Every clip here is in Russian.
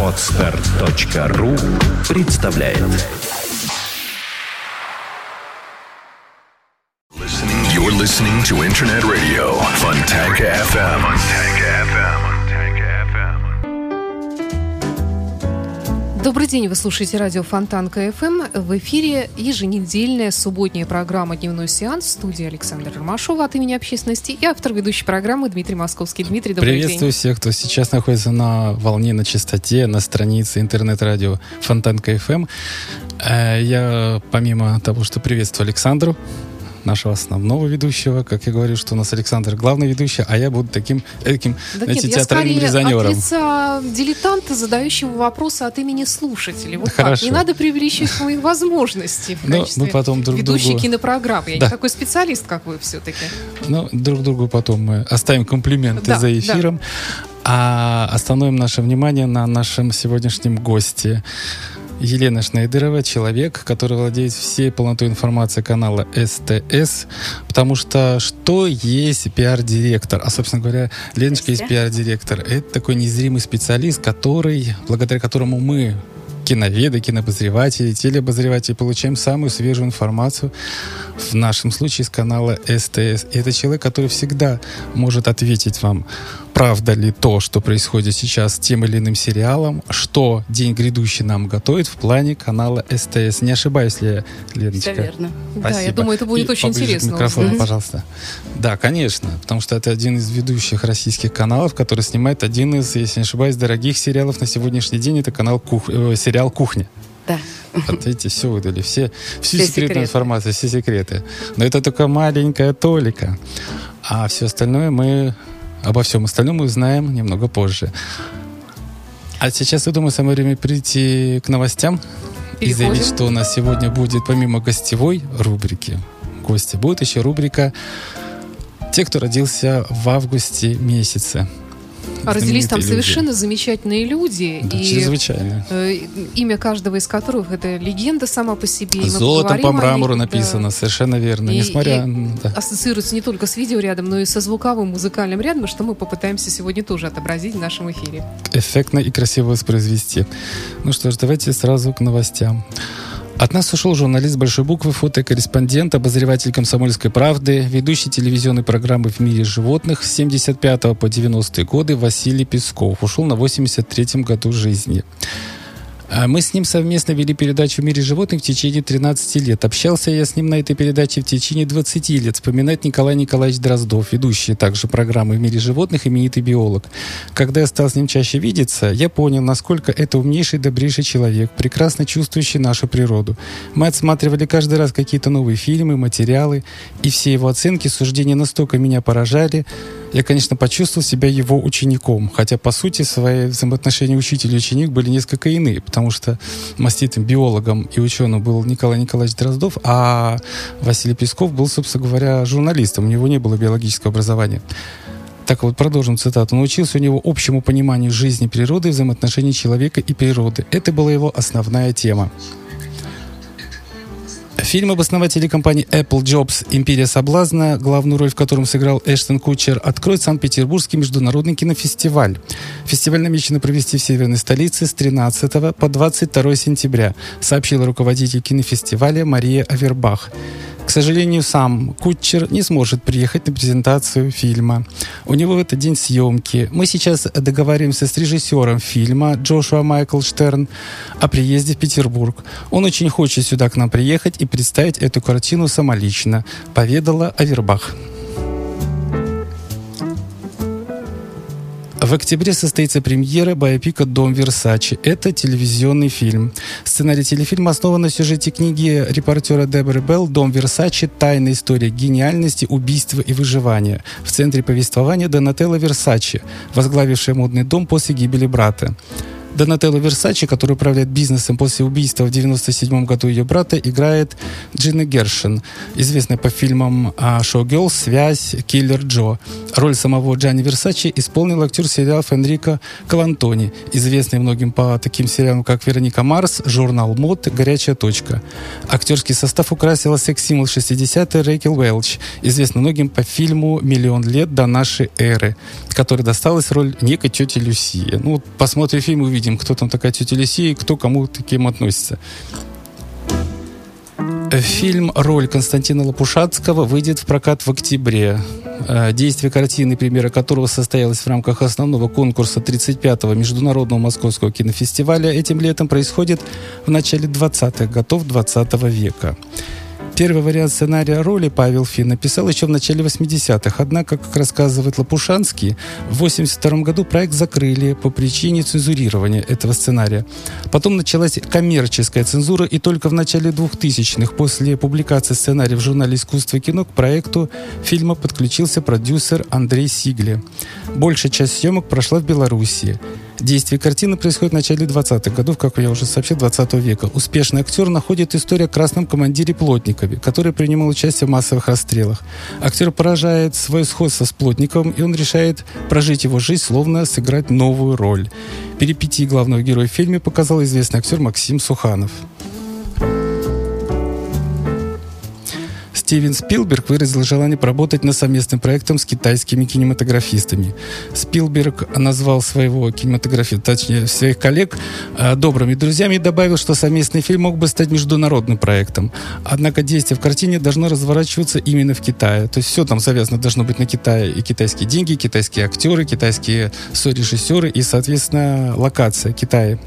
Отстар.ру представляет You're listening to Internet Radio Fontanka FM. FM. Добрый день, вы слушаете радио Фонтанка ФМ. В эфире еженедельная субботняя программа «Дневной сеанс» в студии Александра Ромашова от имени общественности и автор ведущей программы Дмитрий Московский. Дмитрий, добрый Приветствую день. всех, кто сейчас находится на волне, на частоте, на странице интернет-радио Фонтанка ФМ. Э, Я, помимо того, что приветствую Александру, нашего основного ведущего, как я говорю, что у нас Александр главный ведущий, а я буду таким, таким, Да знаете, нет, театральным от резонером. лица дилетанта, задающего вопросы от имени слушателей. Вот так. Хорошо. Не надо преувеличивать мои возможности в Ну, качестве мы потом друг ведущей другу- кинопрограммы. Я Да. не такой специалист, как вы все-таки. Ну, друг другу потом мы оставим комплименты Да, за да. эфиром, а остановим наше внимание на нашем сегодняшнем госте. Елена Шнайдерова, человек, который владеет всей полнотой информации канала СТС, потому что что есть пиар-директор? А, собственно говоря, Леночка есть пиар-директор. Это такой незримый специалист, который, благодаря которому мы киноведы, кинообозреватели, телеобозреватели, получаем самую свежую информацию, в нашем случае с канала СТС. И это человек, который всегда может ответить вам, правда ли то, что происходит сейчас с тем или иным сериалом, что день грядущий нам готовит в плане канала СТС. Не ошибаюсь ли я, Леночка? Все верно. Да, я Спасибо. думаю, это будет И очень интересно К микрофону, узнать. пожалуйста. Да, конечно, потому что это один из ведущих российских каналов, который снимает один из, если не ошибаюсь, дорогих сериалов на сегодняшний день. Это канал Кух... э, сериал «Кухня». Да. Вот видите, все выдали, все, всю Все секретную секреты. информацию, все секреты. Но это только маленькая толика. А все остальное мы, обо всем остальном мы узнаем немного позже. А сейчас, я думаю, самое время прийти к новостям и Переходим. заявить, что у нас сегодня будет, помимо гостевой рубрики, гости, будет еще рубрика «Те, кто родился в августе месяце». А родились там люди. совершенно замечательные люди. Да, и чрезвычайно. э, имя каждого из которых это легенда сама по себе. и мы Золотом поговорим по мрамору них, да. написано, совершенно верно. И- Несмотря... и да. ассоциируется не только с видеорядом, но и со звуковым музыкальным рядом, что мы попытаемся сегодня тоже отобразить в нашем эфире. эффектно и красиво воспроизвести. Ну что ж, давайте сразу к новостям. От нас ушел журналист большой буквы, фотокорреспондент, обозреватель «Комсомольской правды», ведущий телевизионной программы «В мире животных» с 75 по 90 годы Василий Песков. Ушел на 83-м году жизни. А Мы с ним совместно вели передачу «В мире животных» в течение 13 лет. Общался я с ним на этой передаче в течение 20 лет. Вспоминает Николай Николаевич Дроздов, ведущий также программы «В мире животных» именитый биолог. Когда я стал с ним чаще видеться, я понял, насколько это умнейший, добрейший человек, прекрасно чувствующий нашу природу. Мы отсматривали каждый раз какие-то новые фильмы, материалы, и все его оценки, суждения настолько меня поражали, я, конечно, почувствовал себя его учеником, хотя, по сути, свои взаимоотношения учитель и ученик были несколько иные, потому что маститым биологом и ученым был Николай Николаевич Дроздов, а Василий Песков был, собственно говоря, журналистом, у него не было биологического образования. Так вот, продолжим цитату. Научился у него общему пониманию жизни природы взаимоотношений человека и природы. Это была его основная тема. Фильм об основателе компании Apple Jobs «Империя соблазна», главную роль в котором сыграл Эштон Кучер, откроет Санкт-Петербургский международный кинофестиваль. Фестиваль намечено провести в северной столице с 13 по 22 сентября, сообщила руководитель кинофестиваля Мария Авербах. К сожалению, сам Кутчер не сможет приехать на презентацию фильма. У него в этот день съемки. Мы сейчас договариваемся с режиссером фильма Джошуа Майкл Штерн о приезде в Петербург. Он очень хочет сюда к нам приехать и представить эту картину самолично, поведала Авербах. В октябре состоится премьера биопика «Дом Версачи». Это телевизионный фильм. Сценарий телефильма основан на сюжете книги репортера Деборы Белл «Дом Версачи. Тайная история гениальности, убийства и выживания». В центре повествования Донателла Версачи, возглавившая модный дом после гибели брата. Донателло Версачи, который управляет бизнесом после убийства в 1997 году ее брата, играет Джина Гершин, известная по фильмам «Шоу Гелл», «Связь», «Киллер Джо». Роль самого Джани Версачи исполнил актер сериалов Энрико Калантони, известный многим по таким сериалам, как «Вероника Марс», «Журнал Мод», «Горячая точка». Актерский состав украсила секс-символ 60-й Рэйкел Уэлч, известный многим по фильму «Миллион лет до нашей эры», которой досталась роль некой тети Люсии. Ну, посмотрим фильм и увидим, кто там такая тетя Люсия и кто кому таким относится. Фильм «Роль» Константина Лопушатского выйдет в прокат в октябре. Э, действие картины, премьера которого состоялась в рамках основного конкурса 35-го Международного Московского кинофестиваля, этим летом происходит в начале 20-х годов 20 -го века. Первый вариант сценария роли Павел Фин написал еще в начале 80-х. Однако, как рассказывает Лопушанский, в 82 году проект закрыли по причине цензурирования этого сценария. Потом началась коммерческая цензура, и только в начале 2000-х, после публикации сценария в журнале «Искусство и кино», к проекту фильма подключился продюсер Андрей Сигли. Большая часть съемок прошла в Белоруссии. Действие картины происходит в начале 20-х годов, как я уже сообщил, 20 века. Успешный актер находит историю о красном командире Плотникове, который принимал участие в массовых расстрелах. Актер поражает свое сходство с Плотниковым, и он решает прожить его жизнь, словно сыграть новую роль. Перипетии главного героя в фильме показал известный актер Максим Суханов. Стивен Спилберг выразил желание поработать над совместным проектом с китайскими кинематографистами. Спилберг назвал своего кинематографиста, точнее, своих коллег э, добрыми друзьями и добавил, что совместный фильм мог бы стать международным проектом. Однако действие в картине должно разворачиваться именно в Китае. То есть все там завязано должно быть на Китае. И китайские деньги, китайские актеры, китайские сорежиссеры и, соответственно, локация Китая.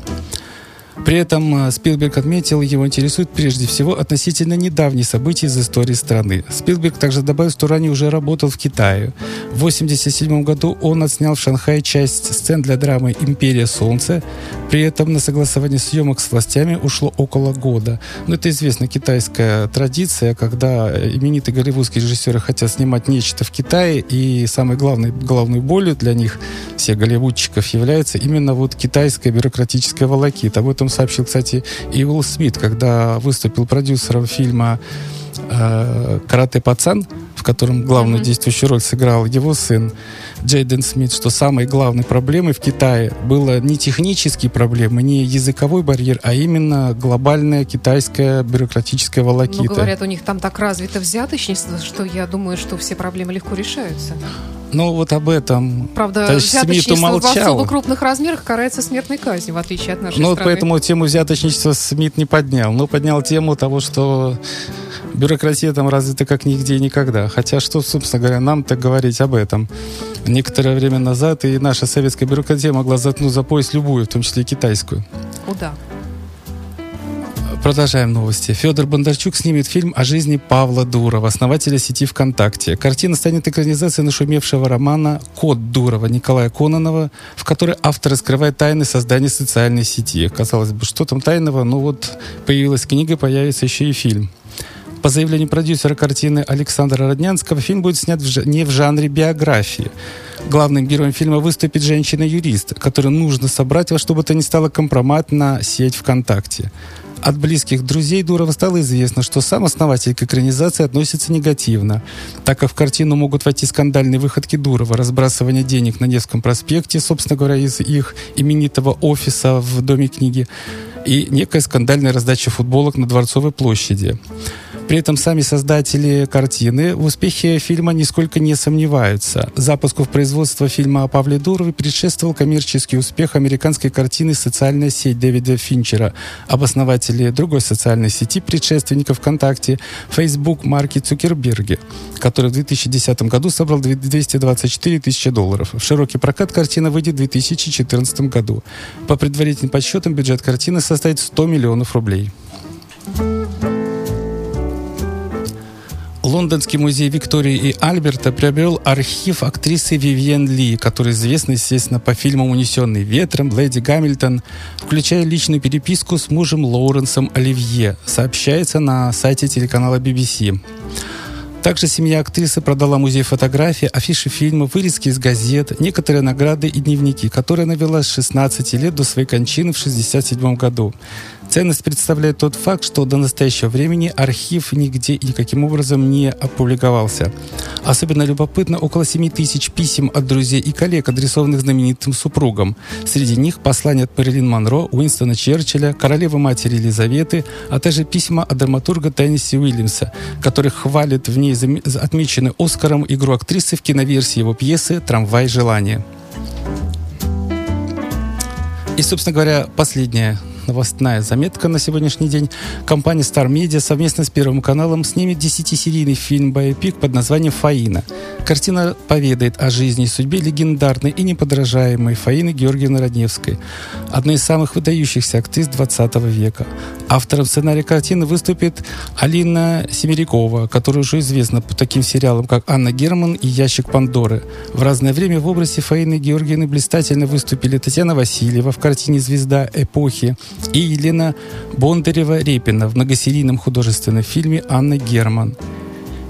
При этом э, Спилберг отметил, его интересует прежде всего относительно недавние события из истории страны. Спилберг также добавил, что ранее уже работал в Китае. В 1987 году он отснял в Шанхае часть сцен для драмы «Империя солнца». При этом на согласование съемок с властями ушло около года. Но это известная китайская традиция, когда именитые голливудские режиссеры хотят снимать нечто в Китае, и самой главной головной болью для них, всех голливудчиков, является именно вот китайская бюрократическая волокита. Об этом этом сообщил, кстати, и Уилл Смит, когда выступил продюсером фильма э, «Карате пацан», в котором главную mm-hmm. действующую роль сыграл его сын Джейден Смит, что самой главной проблемой в Китае было не технические проблемы, не языковой барьер, а именно глобальная китайская бюрократическая волокита. Ну, говорят, у них там так развито взяточничество, что я думаю, что все проблемы легко решаются. Ну, вот об этом. Правда, взяточничество в особо крупных размерах карается смертной казнью, в отличие от нашей ну, страны. Ну, поэтому тему взяточничества Смит не поднял. Но поднял тему того, что бюрократия там развита как нигде и никогда. Хотя что, собственно говоря, нам так говорить об этом? Некоторое время назад и наша советская бюрократия могла заткнуть за пояс любую, в том числе и китайскую. О, да. Продолжаем новости. Федор Бондарчук снимет фильм о жизни Павла Дурова, основателя сети ВКонтакте. Картина станет экранизацией нашумевшего романа «Код Дурова» Николая Кононова, в которой автор раскрывает тайны создания социальной сети. Казалось бы, что там тайного? Ну вот появилась книга, появится еще и фильм. По заявлению продюсера картины Александра Роднянского, фильм будет снят в, не в жанре биографии. Главным героем фильма выступит женщина-юрист, которую нужно собрать во что бы то ни стало компромат на сеть ВКонтакте. От близких друзей Дурова стало известно, что сам основатель к экранизации относится негативно, так как в картину могут войти скандальные выходки Дурова, разбрасывание денег на Невском проспекте, собственно говоря, из их именитого офиса в Доме книги, и некая скандальная раздача футболок на Дворцовой площади. При этом сами создатели картины в успехе фильма нисколько не сомневаются. Запуску в производство фильма о Павле Дурове предшествовал коммерческий успех американской картины «Социальная сеть» Дэвида Финчера, об основателе другой социальной сети предшественников ВКонтакте Facebook Марки Цукерберге, который в 2010 году собрал 224 тысячи долларов. В широкий прокат картина выйдет в 2014 году. По предварительным подсчетам бюджет картины составит 100 миллионов рублей. Лондонский музей Виктории и Альберта приобрел архив актрисы Вивьен Ли, которая известна, естественно, по фильмам «Унесенный ветром», «Леди Гамильтон», включая личную переписку с мужем Лоуренсом Оливье, сообщается на сайте телеканала BBC. Также семья актрисы продала музей фотографий, афиши фильма, вырезки из газет, некоторые награды и дневники, которые она вела с 16 лет до своей кончины в 1967 году. Ценность представляет тот факт, что до настоящего времени архив нигде и никаким образом не опубликовался. Особенно любопытно около 7 тысяч писем от друзей и коллег, адресованных знаменитым супругам. Среди них послания от Мэрилин Монро, Уинстона Черчилля, королевы матери Елизаветы, а также письма от драматурга Тенниси Уильямса, который хвалит в ней отмеченную Оскаром игру актрисы в киноверсии его пьесы «Трамвай желания». И, собственно говоря, последняя новостная заметка на сегодняшний день. Компания Star Media совместно с Первым каналом снимет 10-серийный фильм «Байопик» под названием «Фаина». Картина поведает о жизни и судьбе легендарной и неподражаемой Фаины Георгиевны Родневской, одной из самых выдающихся актрис 20 века. Автором сценария картины выступит Алина Семерякова, которая уже известна по таким сериалам, как «Анна Герман» и «Ящик Пандоры». В разное время в образе Фаины Георгиевны блистательно выступили Татьяна Васильева в картине «Звезда эпохи», и Елена Бондарева-Репина в многосерийном художественном фильме «Анна Герман».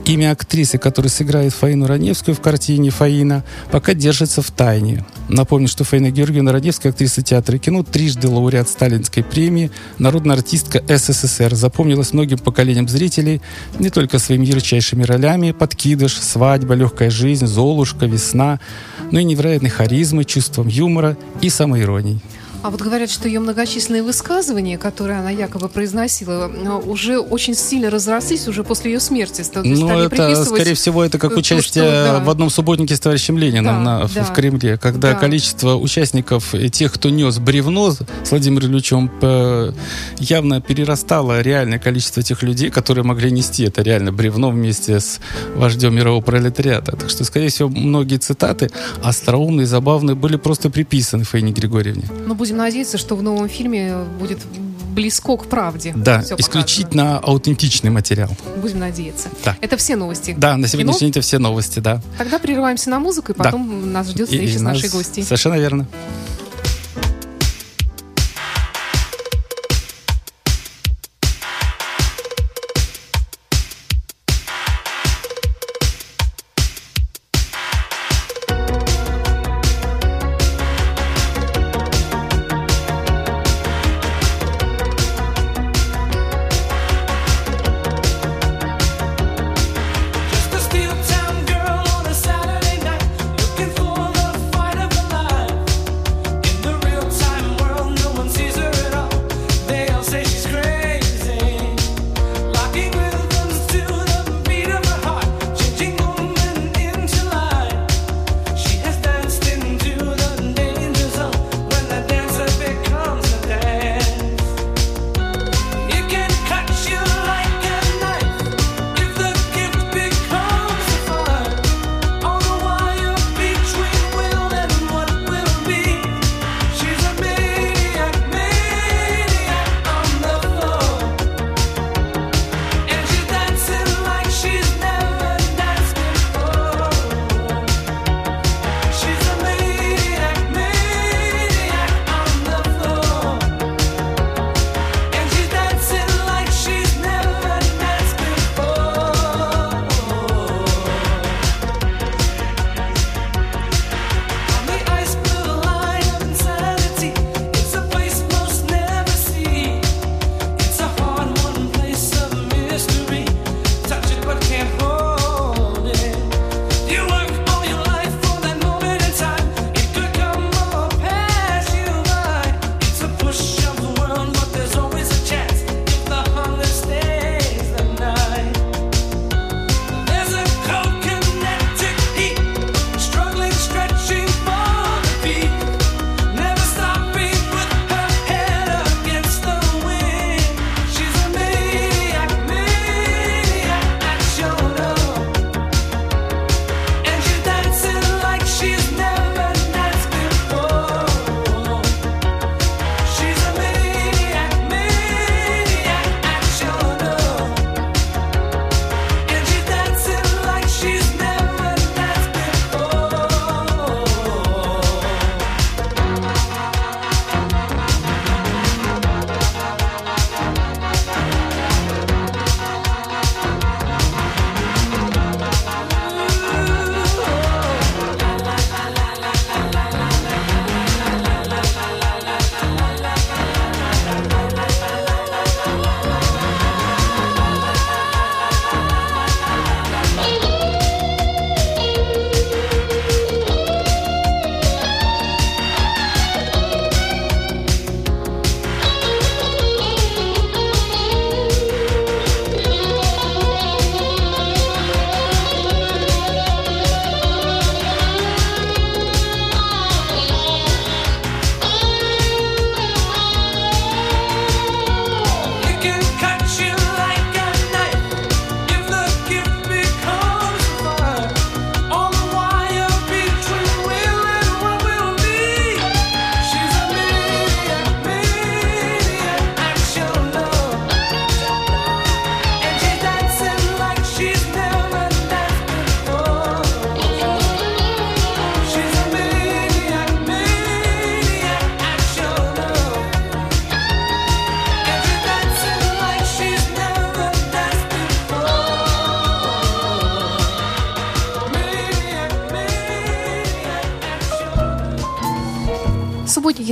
Имя актрисы, которая сыграет Фаину Раневскую в картине «Фаина», пока держится в тайне. Напомню, что Фаина Георгиевна Раневская, актриса театра и кино, трижды лауреат Сталинской премии, народная артистка СССР, запомнилась многим поколениям зрителей не только своими ярчайшими ролями «Подкидыш», «Свадьба», «Легкая жизнь», «Золушка», «Весна», но и невероятной харизмой, чувством юмора и самоиронией. А вот говорят, что ее многочисленные высказывания, которые она якобы произносила, э, уже очень сильно разрослись уже после ее смерти. Ну, это, скорее всего, это как участие то, что, да. в одном субботнике с товарищем Лениным да, на, да. в Кремле, когда да. количество участников, тех, кто нес бревно с Владимиром Ильичем, явно перерастало реальное количество тех людей, которые могли нести это реально бревно вместе с вождем мирового пролетариата. Так что, скорее всего, многие цитаты остроумные, забавные были просто приписаны Фаине Григорьевне. Ну, будем надеяться, что в новом фильме будет близко к правде. Да, исключительно показано. аутентичный материал. Будем надеяться. Да. Это все новости. Да, на сегодняшний день это все новости, да. Тогда прерываемся на музыку, и потом да. нас ждет встреча и, и с нашей гостьей. Совершенно верно.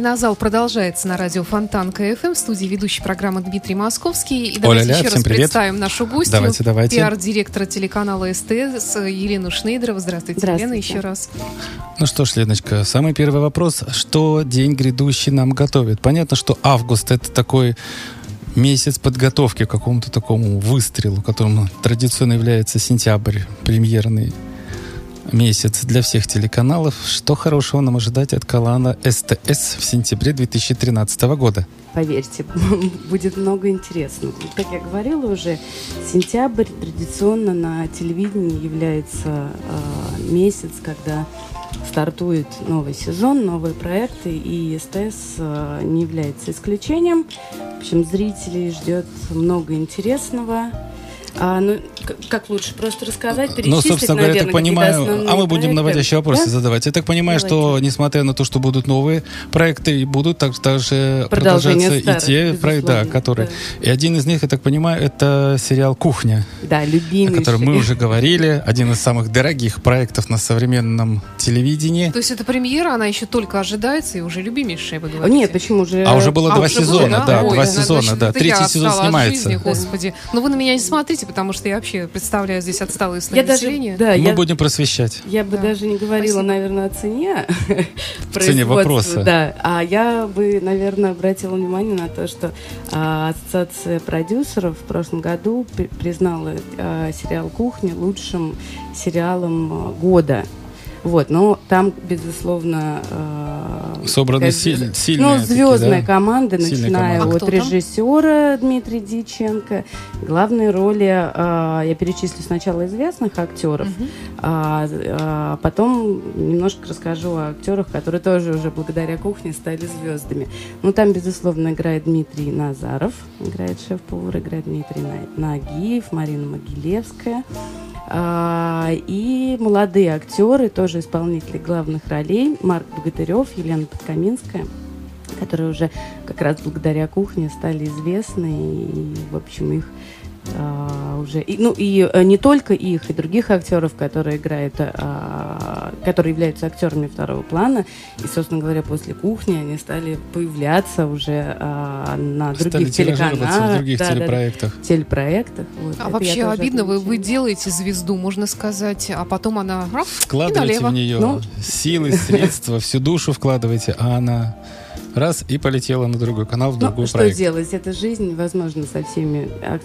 Кинозал продолжается на радио Фонтан КФМ. В студии ведущей программы Дмитрий Московский. И давайте Оля, еще раз привет. представим нашу гостью. Давайте, давайте. Пиар-директора телеканала СТС Елену Шнейдерову. Здравствуйте, Здравствуйте. Елена, еще раз. Ну что ж, Леночка, самый первый вопрос. Что день грядущий нам готовит? Понятно, что август это такой месяц подготовки к какому-то такому выстрелу, которым традиционно является сентябрь, премьерный месяц для всех телеканалов. Что хорошего нам ожидать от канала СТС в сентябре 2013 года? Поверьте, будет много интересного. Как я говорила уже, сентябрь традиционно на телевидении является э, месяц, когда стартует новый сезон, новые проекты, и СТС э, не является исключением. В общем, зрителей ждет много интересного. А, ну, как лучше просто рассказать, Ну, перечислить, собственно говоря, я так понимаю, а мы будем проекты? наводящие вопросы Да? задавать. Я так понимаю, что Давайте. несмотря на то, что будут новые проекты, и будут так, также Продолжение продолжаться и старых, те проекты, да, которые... да. И один из них, я так понимаю, это сериал «Кухня», Да, о любимый. котором мы уже говорили. Один из самых дорогих проектов на современном телевидении. То есть это премьера, она еще только ожидается и уже любимейшая, вы говорите? Нет, почему же? А уже было А, два уже было, сезона, да, Ой, два да, сезона, значит, да. Третий сезон снимается. жизни, господи. Но вы на меня не смотрите, потому что я вообще представляю здесь отсталое слои Я даже, да, Мы я, будем просвещать. я бы Да. даже не говорила, Спасибо. наверное, о цене. цене вопроса. Да, а я бы, наверное, обратила внимание на то, что а, Ассоциация продюсеров в прошлом году при- признала а, сериал «Кухня» лучшим сериалом а, года. Вот, но там, безусловно, а, Собраны силь- звезд- сильные ну, такие, звездная да? команда, Сильная начиная команда. А от кто там? режиссера Дмитрия Диченко. Главные роли а, я перечислю сначала известных актеров, Мгм. а, а потом немножко расскажу о актерах, которые тоже уже благодаря кухне стали звездами. Ну, там, безусловно, играет Дмитрий Назаров, играет шеф-повар, играет Дмитрий На- Нагиев, Марина Могилевская. А, и молодые актеры, тоже исполнители главных ролей, Марк Богатырев, Елена Подкаминская, которые уже как раз благодаря кухне стали известны, и, в общем, их а, уже, и, ну и э, не только их, и других актеров, которые играют, а, которые являются актерами второго плана, и, собственно говоря, после кухни они стали появляться уже а, на Стали других телеканалах, в других Да, да, да, телепроектах. телепроектах. Вот. А Это вообще обидно, вы, вы делаете звезду, можно сказать, а потом она раф, и Вкладываете налево. в нее Ну. силы, средства, всю душу вкладываете, а она раз и полетела на другой канал, в Ну, другой что проект. делать? Это жизнь. Невозможно со всеми а-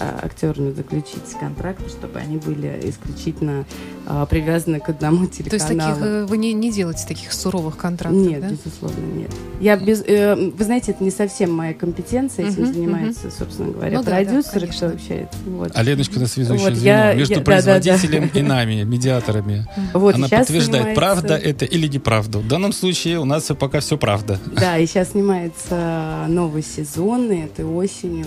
а- актерами заключить контракты, чтобы они были исключительно а, привязаны к одному То есть телеканалу. таких э, вы не, не делаете таких суровых контрактов, Нет, да? безусловно, нет. Я без, э, вы знаете, это не совсем моя компетенция, этим Мгм, занимаются, собственно говоря, Ну да, да, продюсеры, конечно. кто общается. Вот. А Леночка на связующее Вот звено я- между я- да, да, да. производителем и нами, медиаторами. Вот, Она подтверждает, снимается- правда это или неправда. В данном случае у нас пока все правда. Да, и сейчас снимается новый сезон, и этой осенью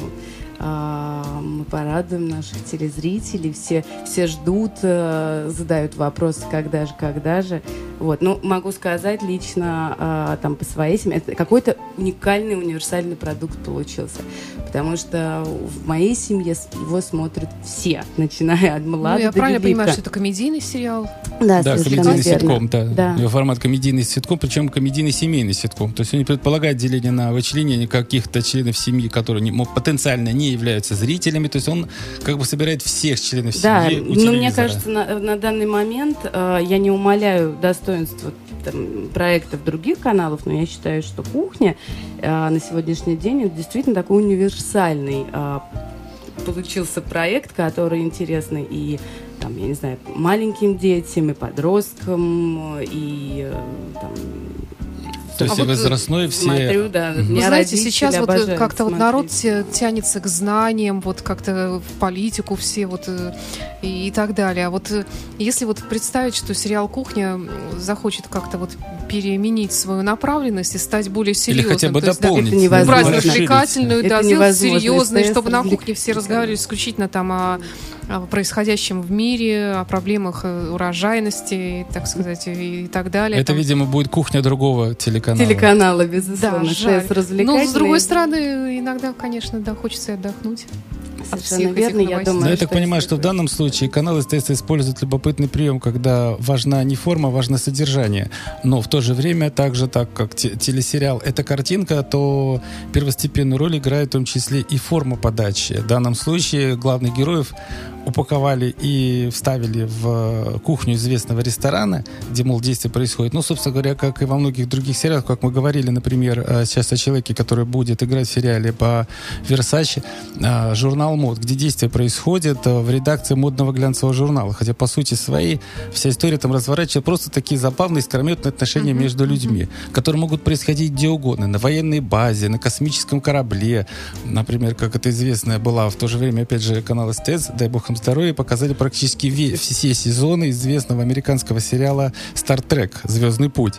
мы порадуем наших телезрителей. Все, все ждут, э, задают вопросы, когда же, когда же. Вот. Ну, могу сказать лично а, там по своей семье, это какой-то уникальный универсальный продукт получился. Потому что в моей семье его смотрят все, начиная от Ну, млада я до правильно понимаю, что это комедийный сериал? Да, Да, комедийный верно. ситком, да. Да. Его формат комедийный ситком, причем комедийный семейный ситком. То есть он не предполагает деление на вычленение каких-то членов семьи, которые не, потенциально не являются зрителями. То есть он как бы собирает всех членов Да, семьи у но мне телевизора. кажется, на, на данный момент э, я не умаляю достоинства там, проектов других каналов, но я считаю, что кухня э, на сегодняшний день это действительно такой универсальный э, получился проект, который интересный и там, я не знаю, маленьким детям, и подросткам, и э, там, То есть А вот, возрастной все... смотрю, да, Мгм. Вы знаете, сейчас вот э, как-то вот народ тянется к знаниям, вот как-то в политику все вот э, и, и так далее. А вот э, если вот представить, что сериал «Кухня» захочет как-то вот переменить свою направленность и стать более Или серьезным. хотя бы то есть, да, дополнить. Это невозможно. убрать развлекательную, Это да, сделать серьезной, СТС чтобы на кухне все разговаривали исключительно там о, о происходящем в мире, о проблемах э, урожайности, так сказать, и, и так далее. Это, Там- видимо, будет кухня другого телеканала. Телеканала, да, безусловно, жаль. СТС Ну, с другой стороны, иногда, конечно, да, хочется и отдохнуть. совершенно верно. Я думаю, Но я так понимаю, что в данном случае канал СТС использует любопытный прием, когда важна не форма, важно содержание. Но в то же время, так же, так как те- телесериал — это картинка, то первостепенную роль играет в том числе и форма подачи. В данном случае главных героев упаковали и вставили в э, кухню известного ресторана, где, мол, действие происходит. Ну, собственно говоря, как и во многих других сериалах, как мы говорили, например, э, сейчас о человеке, который будет играть в сериале по Версаче, э, журнал мод, где действие происходит э, в редакции модного глянцевого журнала. Хотя, по сути своей, вся история там разворачивает просто такие забавные, искрометные отношения между людьми, которые могут происходить где угодно. На военной базе, на космическом корабле. Например, как это известно была в то же время, опять же, канал СТС, дай бог им здоровья, показали практически все сезоны известного американского сериала «Стар Трек. Звездный путь».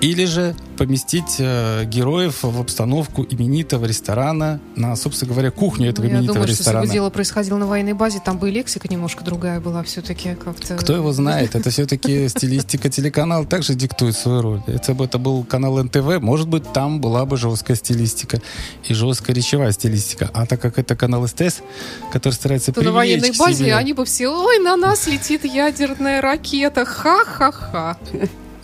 Или же поместить э, героев в обстановку именитого ресторана, на, собственно говоря, кухню этого Ну, я именитого думаю, что если ресторана. бы дело происходило на военной базе, там бы и лексика немножко другая была все-таки как-то. Кто его знает? Это все-таки стилистика телеканала также диктует свою роль. Если бы это был канал НТВ, может быть, там была бы жесткая стилистика и жесткая речевая стилистика. А так как это канал СТС, который старается То на военной базе себе- они бы все, ой, на нас летит ядерная ракета, ха-ха-ха.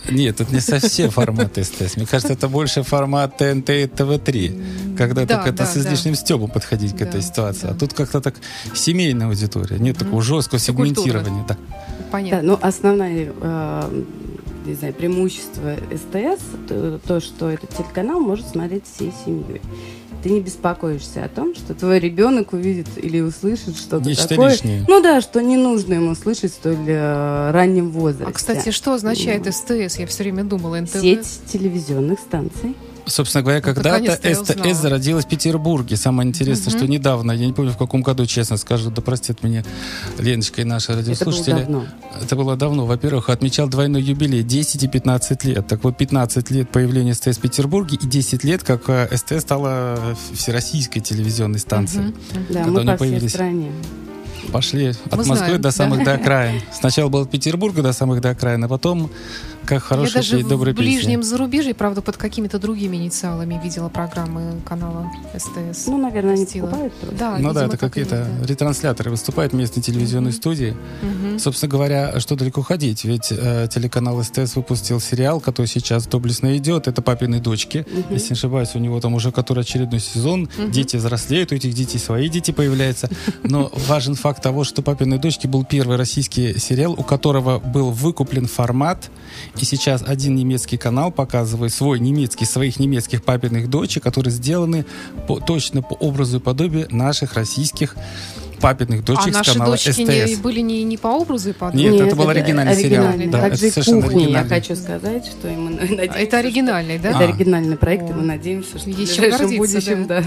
Нет, это не совсем формат СТС. Мне кажется, это больше формат ТНТ и ТВ-3, когда Да, только это да, с да. излишним стебом подходить к Да, этой ситуации. да. А тут как-то так семейная аудитория. Нет такого жесткого культурно. сегментирования. Да. Да, Понятно. ну основное э, не знаю, преимущество СТС то, то, что этот телеканал может смотреть всей семьей. Ты не беспокоишься о том, что твой ребенок увидит или услышит что-то Нечто такое. лишнее. Ну да, что не нужно ему слышать в столь э, раннем возрасте. А, кстати, что означает Ну. СТС? Я все время думала, НТВ. Сеть телевизионных станций. Собственно говоря, Ну, когда-то. СТС зародилась в Петербурге. Самое интересное, Мгм. что недавно, я не помню в каком году, честно скажу, да простят меня Леночка и наши Это было радиослушатели. давно. Это было давно. Во-первых, отмечал двойной юбилей 10 и 15 лет. Так вот, 15 лет появления СТС в Петербурге и 10 лет, как э, СТС стала всероссийской телевизионной станцией. Мгм. Да, Когда мы они по всей появились. стране. Пошли от Мы Москвы знаем, до самых да. до окраин. Сначала был от Петербурга до самых до окраин, а потом, как Я хорошая даже в ближнем песня. зарубежье, правда, под какими-то другими инициалами видела программы канала СТС. Ну, наверное, они Стила. покупают просто. Да, Ну да, это какие-то да. ретрансляторы выступают в местной телевизионной студии. Мгм. Собственно говоря, что далеко ходить, ведь э, телеканал СТС выпустил сериал, который сейчас доблестно идет, это «Папины дочки». Мгм. Если не ошибаюсь, у него там уже который очередной сезон, Мгм. дети взрослеют, у этих детей свои дети появляются. Но важен факт того, что «Папины дочки» был первый российский сериал, у которого был выкуплен формат, и сейчас один немецкий канал показывает свой немецкий, своих немецких папиных дочек, которые сделаны по- точно по образу и подобию наших российских папиных А дочек с наши канала дочки СТС. не, были не, не по образу и по Нет, Нет, это был оригинальный сериал. оригинальный, Да, Также это и совершенно кухня, я оригинальный. хочу сказать, что мы надеемся, А Это оригинальный, да? Это А. оригинальный проект, и мы надеемся, что в ближайшем будущем, да.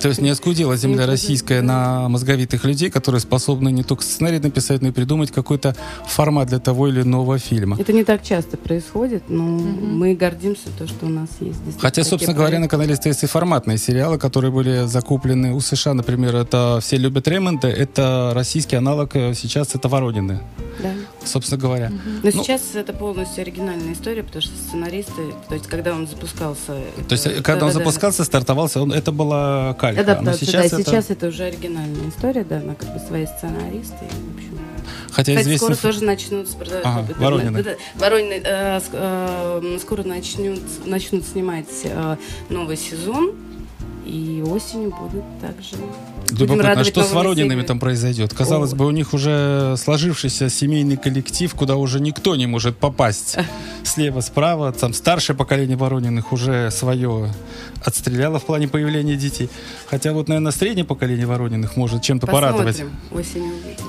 То есть не оскудила земля российская на мозговитых людей, которые способны не только сценарий написать, но и придумать какой-то формат для того или иного фильма. Это не так часто происходит, но мы гордимся то, что у нас есть. Хотя, собственно говоря, на канале СТС и форматные сериалы, которые были закуплены у США, например, это «Все любят Ремонда», это российский аналог, э, сейчас это «Воронины», Да. собственно говоря. Но Ну, сейчас это полностью оригинальная история, потому что сценаристы, то есть когда он запускался... То есть, э, когда он запускался, стартовался, он, это была калька. Но Адаптация, сейчас да, это... сейчас это уже оригинальная история, да, она как бы свои сценаристы, и, в общем... Хотя Кстати, известен... скоро тоже начнут... с- прода- Ага, это- Воронины. да, да, Воронины, э, э, скоро начнут, начнут снимать э, новый сезон, и осенью будут также... будем Любопытно, а что с Воронинами там произойдет? Казалось О. бы, у них уже сложившийся семейный коллектив, куда уже никто не может попасть. Слева, справа, там старшее поколение Ворониных уже свое отстреляло в плане появления детей. Хотя вот, наверное, среднее поколение Ворониных может чем-то порадовать. Посмотрим, осенью увидим.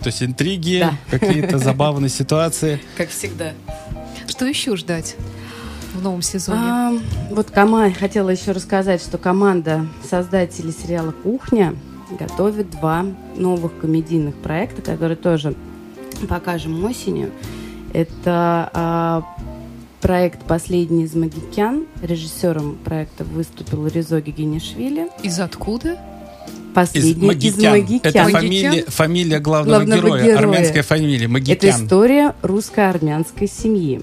То есть интриги, Да. какие-то забавные ситуации. Как всегда. Что еще ждать в новом сезоне? А, вот команда, хотела еще рассказать, что команда создателей сериала «Кухня» готовит два новых комедийных проекта, которые тоже покажем осенью. Это а, проект «Последний из магикян». Режиссером проекта выступил Ризо Гигинишвили. Из откуда? «Последний Из из Магикян. магикян». Это Магикян? фамилия, фамилия главного, Главного героя, героя. армянская фамилия, Это Магикян. история русско-армянской семьи.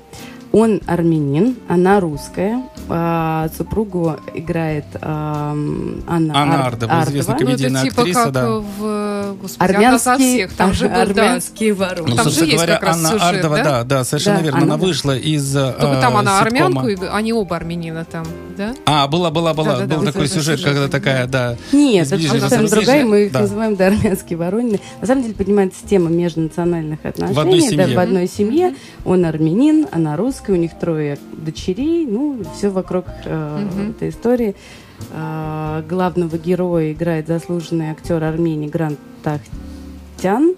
Он армянин, она русская. А, супругу играет а, Анна, Анна Ар- Ардова, известная Ну, это комедийная типа актриса, как да. в господи, «Одна за Армянский, всех. Там же был, да. армянские вороны. Ну, Там же есть говоря, как раз Анна сюжет, Ардова, да? да, да, совершенно Да, верно. она, Она да. вышла из Только э, там она ситкома. армянку, они оба армянина там, да? А, была, была, была. Да-да-да, Был вот такой сюжет, сюжет, когда да. такая, да. Нет, это зарубежья. другая, мы их Да. называем да, армянские воронины. На самом деле поднимается тема межнациональных отношений. одной да, семье. в одной семье. Он армянин, она русская, у них трое дочерей, ну, все вокруг э, Мгм. этой истории. Э, главного героя играет заслуженный актер Армении Грант Тахтян.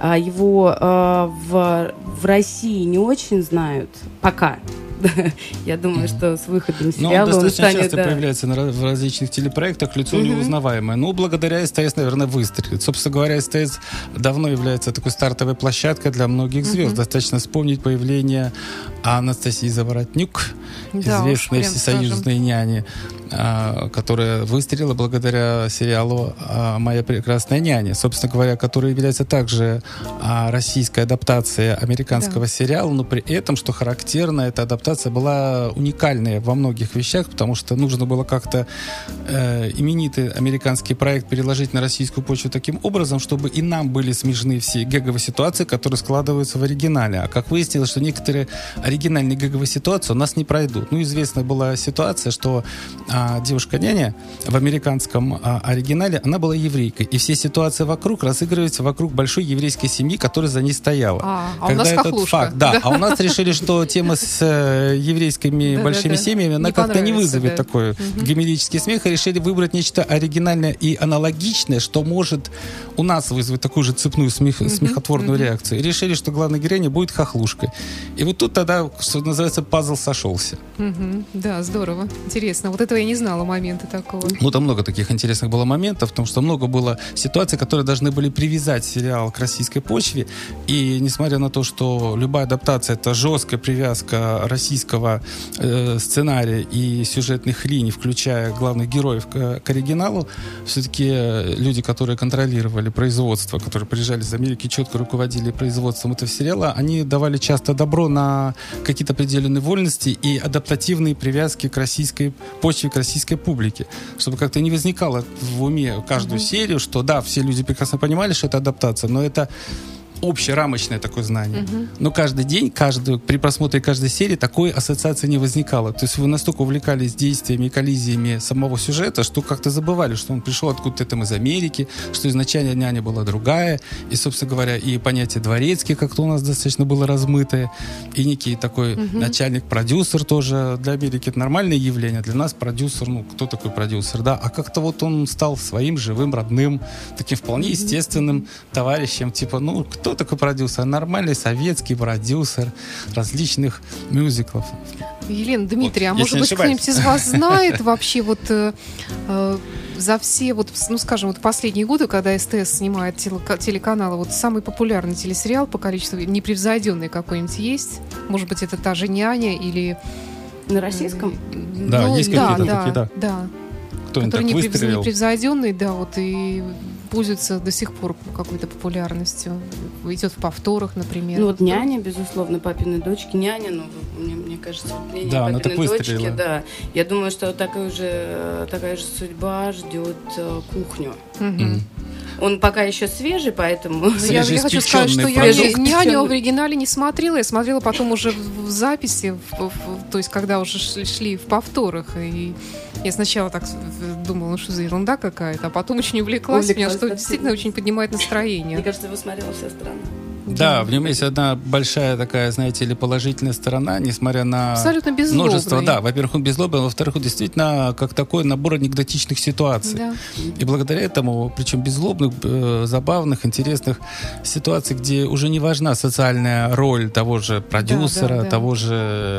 А его э, в, в России не очень знают пока. Я думаю, что с выходом Но сериала он он достаточно станет... часто да. появляется на в различных телепроектах, лицо Мгм. неузнаваемое. Ну, благодаря СТС, наверное, выстрелит. Собственно говоря, СТС давно является такой стартовой площадкой для многих звезд. Мгм. Достаточно вспомнить появление Анастасии Заворотнюк, Да известной всесоюзной няни, а, которая выстрелила благодаря сериалу а, «Моя прекрасная няня», собственно говоря, который является также а, российской адаптацией американского Да. сериала, но при этом, что характерно, эта адаптация была уникальная во многих вещах, потому что нужно было как-то э, именитый американский проект переложить на российскую почву таким образом, чтобы и нам были смешны все гэговые ситуации, которые складываются в оригинале. А как выяснилось, что некоторые оригинальные гэговые ситуации у нас не пройдут. Ну, известная была ситуация, что а, девушка-няня в американском а, оригинале, она была еврейкой. И все ситуации вокруг разыгрываются вокруг большой еврейской семьи, которая за ней стояла. А, а у Когда нас этот хохлушка. факт, да, а у нас решили, что тема с э, еврейскими Да, большими да, да. семьями, она как-то не вызовет да. такой гомерический смех, и решили выбрать нечто оригинальное и аналогичное, что может у нас вызвать такую же цепную смех, смехотворную реакцию. И решили, что главной героиней будет хохлушкой. И вот тут тогда, что называется, пазл сошелся. Мгм. Да, здорово. Интересно. Вот этого я не знала момента такого. Ну, там много таких интересных было моментов, потому что много было ситуаций, которые должны были привязать сериал к российской почве. И несмотря на то, что любая адаптация это жесткая привязка российского э, сценария и сюжетных линий, включая главных героев к, к оригиналу, все-таки люди, которые контролировали производство, которые приезжали из Америки, четко руководили производством этого сериала, они давали часто добро на какие-то определенные вольности и адаптативные привязки к российской почве, к российской публике, чтобы как-то не возникало в уме каждую серию, что да, все люди прекрасно понимали, что это адаптация, но это общерамочное такое знание. Но каждый день, каждую, при просмотре каждой серии такой ассоциации не возникало. То есть вы настолько увлекались действиями и коллизиями самого сюжета, что как-то забывали, что он пришел откуда-то там из Америки, что изначально няня была другая, и, собственно говоря, и понятие дворецкий как-то у нас достаточно было размытое, и некий такой начальник-продюсер тоже. Для Америки это нормальное явление, для нас продюсер, ну, кто такой продюсер, да, а как-то вот он стал своим живым, родным, таким вполне естественным товарищем, типа, ну, кто такой продюсер? Нормальный советский продюсер различных мюзиклов. Елена, Дмитрий, а если может быть кто-нибудь из вас знает вообще вот э, э, за все вот, ну скажем, вот последние годы, когда СТС снимает телека- телеканалы, вот самый популярный телесериал по количеству непревзойденный какой-нибудь есть? Может быть, это та же няня или... На российском? Да, есть какие-то да, такие, да. да. Кто-нибудь Который так выстрелил? непревзойденный, да, вот и пользуется до сих пор какой-то популярностью. Идет в повторах, например. Ну вот няня, безусловно, папины дочки. Няня, ну, мне, мне кажется, вот няня Да, она папины так дочки, да. Я думаю, что такая же, такая же судьба ждет э, кухню. Мгм. Он пока еще свежий, поэтому... Я, я хочу сказать, что я няню в оригинале не смотрела, я смотрела потом уже в, в записи, в- в- то есть когда уже шли, шли в повторах. И я сначала так думала, ну что за ерунда какая-то, а потом очень увлеклась, Увлеклась, меня что действительно очень поднимает Мне настроение. кажется, его смотрела вся страна. Да, в нем есть одна большая такая, знаете ли, положительная сторона, несмотря на Абсолютно беззлобный. множество. Да, во-первых, он беззлобный, а во-вторых, он действительно как такой набор анекдотичных ситуаций. Да. И благодаря этому, причем беззлобных, э, забавных, интересных ситуаций, где уже не важна социальная роль того же продюсера, Да, да, да. того же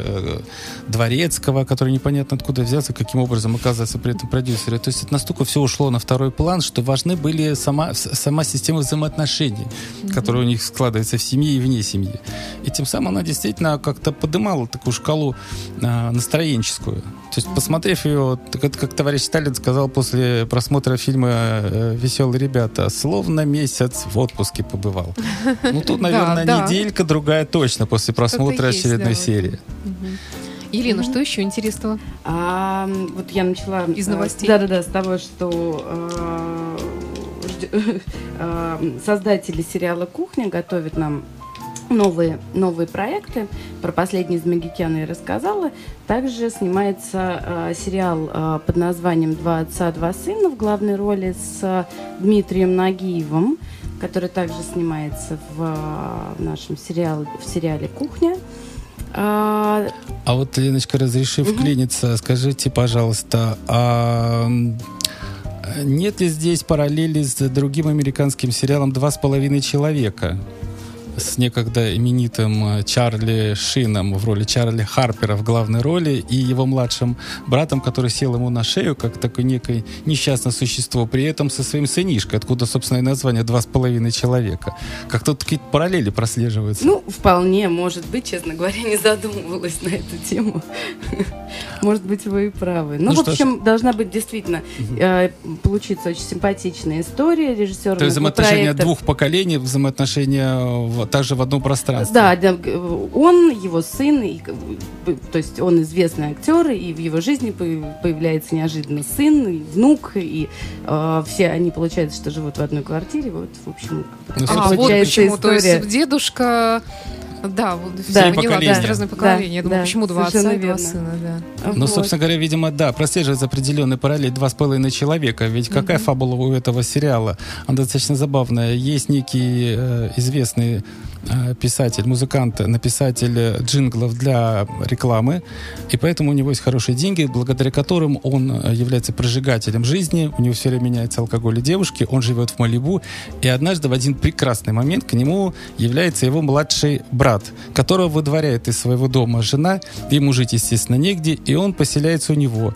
э, дворецкого, который непонятно откуда взялся, каким образом оказывается при этом продюсере. То есть это настолько все ушло на второй план, что важны были сама, сама система взаимоотношений, которая у них складывалась складывается в семье и вне семьи. И тем самым она действительно как-то поднимала такую шкалу э, настроенческую. То есть, посмотрев ее, так это как товарищ Сталин сказал после просмотра фильма э, «Веселые ребята», словно месяц в отпуске побывал. Ну, тут, наверное, Да, да. неделька, другая точно после просмотра есть, очередной да, серии. Елена, что еще интересного? А, вот я начала... Из э, новостей. Да-да-да, с того, что э, создатели сериала «Кухня» готовят нам новые, новые проекты. Про последний из Магикяна я рассказала. Также снимается э, сериал э, под названием «Два отца, два сына» в главной роли с э, Дмитрием Нагиевым, который также снимается в, э, нашем сериале, в сериале «Кухня». А, А вот, Леночка, разреши вклиниться, скажите, пожалуйста, а нет ли здесь параллели с другим американским сериалом «Два с половиной человека»? С некогда именитым э, Чарли Шином в роли Чарли Харпера в главной роли и его младшим братом, который сел ему на шею, как такое некое несчастное существо, при этом со своим сынишкой, откуда, собственно, и название «Два с половиной человека». Как тут какие-то параллели прослеживаются. Ну, вполне, может быть, честно говоря, не задумывалась на эту тему. Может быть, вы и правы. Ну, Ну в что ж. общем, должна быть действительно э, получиться очень симпатичная история режиссера. То есть взаимоотношения проекта. двух поколений, взаимоотношения в- также в одном пространстве. Да, он, его сын, и, то есть он известный актер, и в его жизни по- появляется неожиданно сын, и внук, и э, все они, получается, что живут в одной квартире. Вот, в общем, Ну, А, вот почему. То история. есть дедушка... Да, вот все Да, поняла, поколения. да, разные Да, поколения. Я думаю, да, почему два отца и два сына, да. Ну, Вот. собственно говоря, видимо, да, прослеживается определенный параллель «Два с половиной человека». Ведь какая фабула у этого сериала? Она достаточно забавная. Есть некий э, известный э, писатель, музыкант, написатель э, джинглов для рекламы, и поэтому у него есть хорошие деньги, благодаря которым он э, является прожигателем жизни, у него все время меняется алкоголь и девушки, он живет в Малибу, и однажды в один прекрасный момент к нему является его младший брат, которого выдворяет из своего дома жена, ему жить, естественно, негде, и он поселяется у него.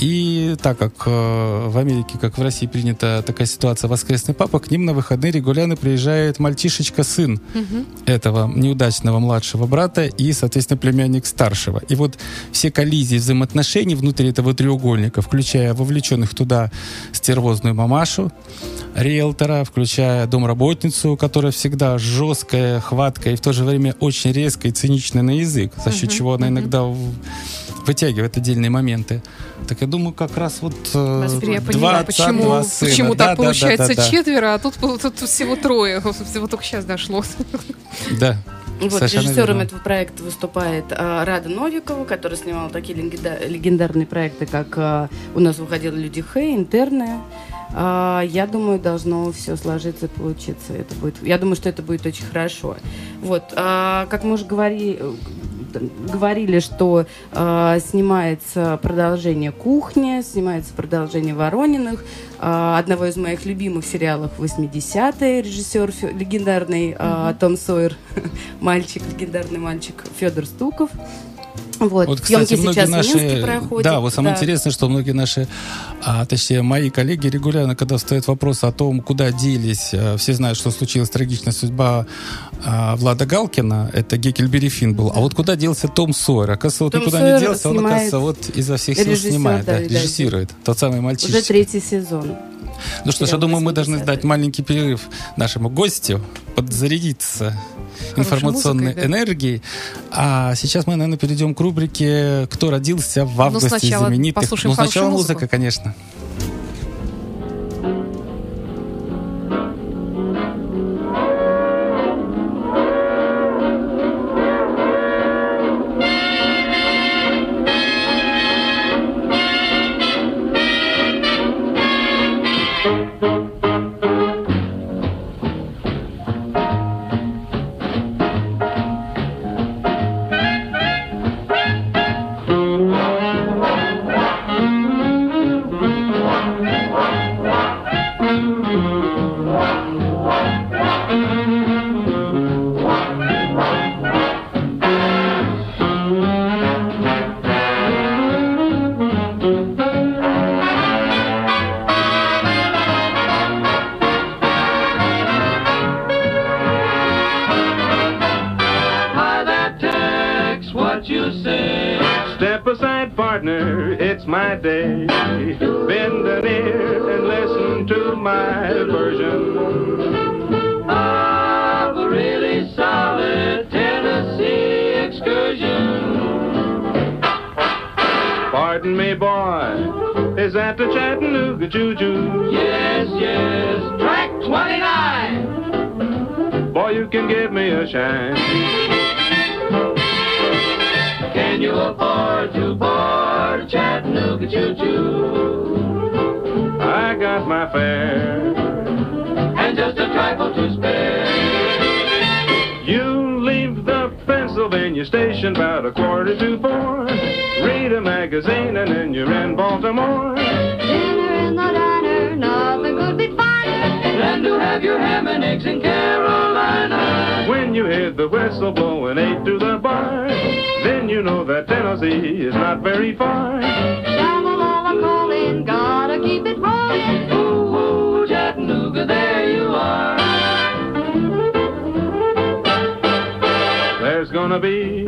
И так как э, в Америке, как в России принята такая ситуация, воскресный папа, к ним на выходные регулярно приезжает мальчишечка, сын этого неудачного младшего брата и, соответственно, племянник старшего. И вот все коллизии взаимоотношений внутри этого треугольника, включая вовлеченных туда стервозную мамашу, риэлтора, включая домработницу, которая всегда жесткая, хваткая и в то же время очень резкая и циничная на язык, за счет чего она иногда вытягивает отдельные моменты. Так я думаю, как раз вот э, Теперь я два поняла, отца, почему, два сына. почему Да, так да, да, получается да, да. четверо, а тут, тут всего трое. Вот только сейчас дошло. Да. Вот Совершенно режиссером верно. этого проекта выступает а, Рада Новикова, которая снимала такие легенда- легендарные проекты, как а, у нас выходили «Люди Хэй», «Интерны». А, я думаю, должно все сложиться и получиться. Это будет, я думаю, что это будет очень хорошо. Вот, а, как мы уже говорили, говорили, что а, снимается продолжение «Кухни», снимается продолжение «Ворониных», одного из моих любимых сериалов «80-е», режиссер легендарный а, Том Сойер, мальчик, легендарный мальчик Федор Стуков. Вот, Вот, съемки кстати, многие сейчас в наши... Проходят. Да, вот самое да. интересное, что многие наши, а, точнее, мои коллеги регулярно, когда встает вопрос о том, куда делись, а, все знают, что случилась трагичная судьба а, Влада Галкина, это Геккельбери Финн был, а вот куда делся Том Сойер? Оказывается, вот Том никуда Сойер не делся, он, снимает оказывается, вот изо всех сил снимает, да, да, да, режиссирует. Тот самый мальчишка. Уже третий сезон. Ну что ж, я думаю, мы должны 80-е. дать маленький перерыв нашему гостю, подзарядиться информационной музыкой, да. энергией. А сейчас мы, наверное, перейдем к рубрике «Кто родился в августе сначала знаменитых». послушаем ну, сначала музыка, музыку. конечно. Give me a shine. Can you afford to board Chattanooga Choo Choo? I got my fare and just a trifle to spare. You leave the Pennsylvania station about a quarter to four. Read a magazine and then you're in Baltimore. Dinner in the diner, nothing could be finer. Than to have your ham and eggs in Carolina. When you hear the whistle blowing eight to the bar, then you know that Tennessee is not very far. Shamalala calling, gotta keep it rolling. Ooh, ooh, Chattanooga, there you are. There's gonna be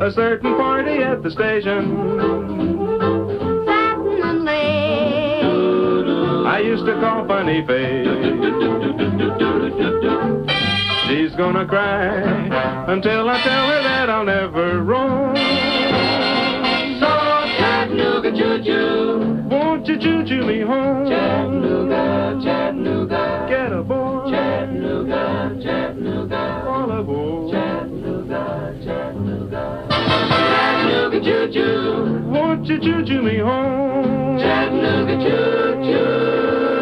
a certain party at the station. Satin and lace. I used to call Funny Face. She's gonna cry until I tell her that I'll never roam. So Chattanooga choo-choo, won't you choo-choo me home? Chattanooga, Chattanooga, get aboard. Chattanooga, Chattanooga, all aboard. Chattanooga, Chattanooga, Chattanooga choo-choo, won't you choo-choo me home? Chattanooga choo-choo.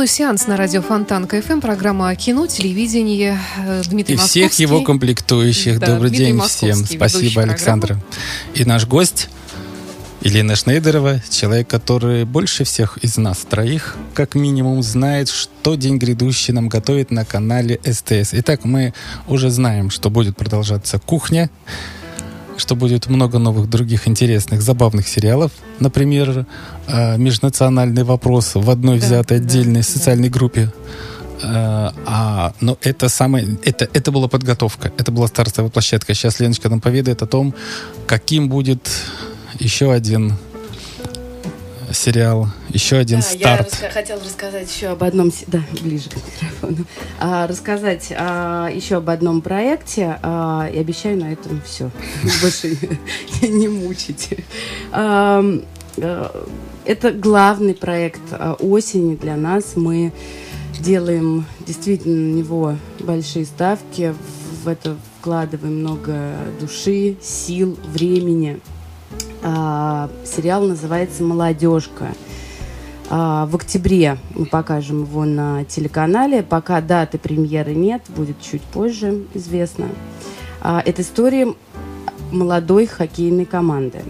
Дневной сеанс на радио Фонтан КФМ, программа о кино, телевидении. Э, Дмитрий И всех его комплектующих. Да, Добрый Дмитрий день Московский, всем. Спасибо, Александра. И наш гость Елена Шнейдерова, человек, который больше всех из нас троих, как минимум, знает, что день грядущий нам готовит на канале СТС. Итак, мы уже знаем, что будет продолжаться «Кухня», что будет много новых других интересных, забавных сериалов. Например, э, «Межнациональный вопрос» в одной Да, взятой да, отдельной да. социальной группе. Э, А, но это самое, это, это была подготовка, это была стартовая площадка. Сейчас Леночка нам поведает о том, каким будет еще один сериал, еще один Да, старт. Я раска- хотела рассказать еще об одном... Да, ближе к микрофону. А, рассказать а, еще об одном проекте. а, и обещаю на этом все. Больше не мучить. А, а, это главный проект а, осени для нас. Мы делаем действительно на него большие ставки. В это вкладываем много души, сил, времени. А, сериал называется «Молодежка». А, в октябре мы покажем его на телеканале. Пока даты премьеры нет, будет чуть позже известно. А, это история молодой хоккейной команды.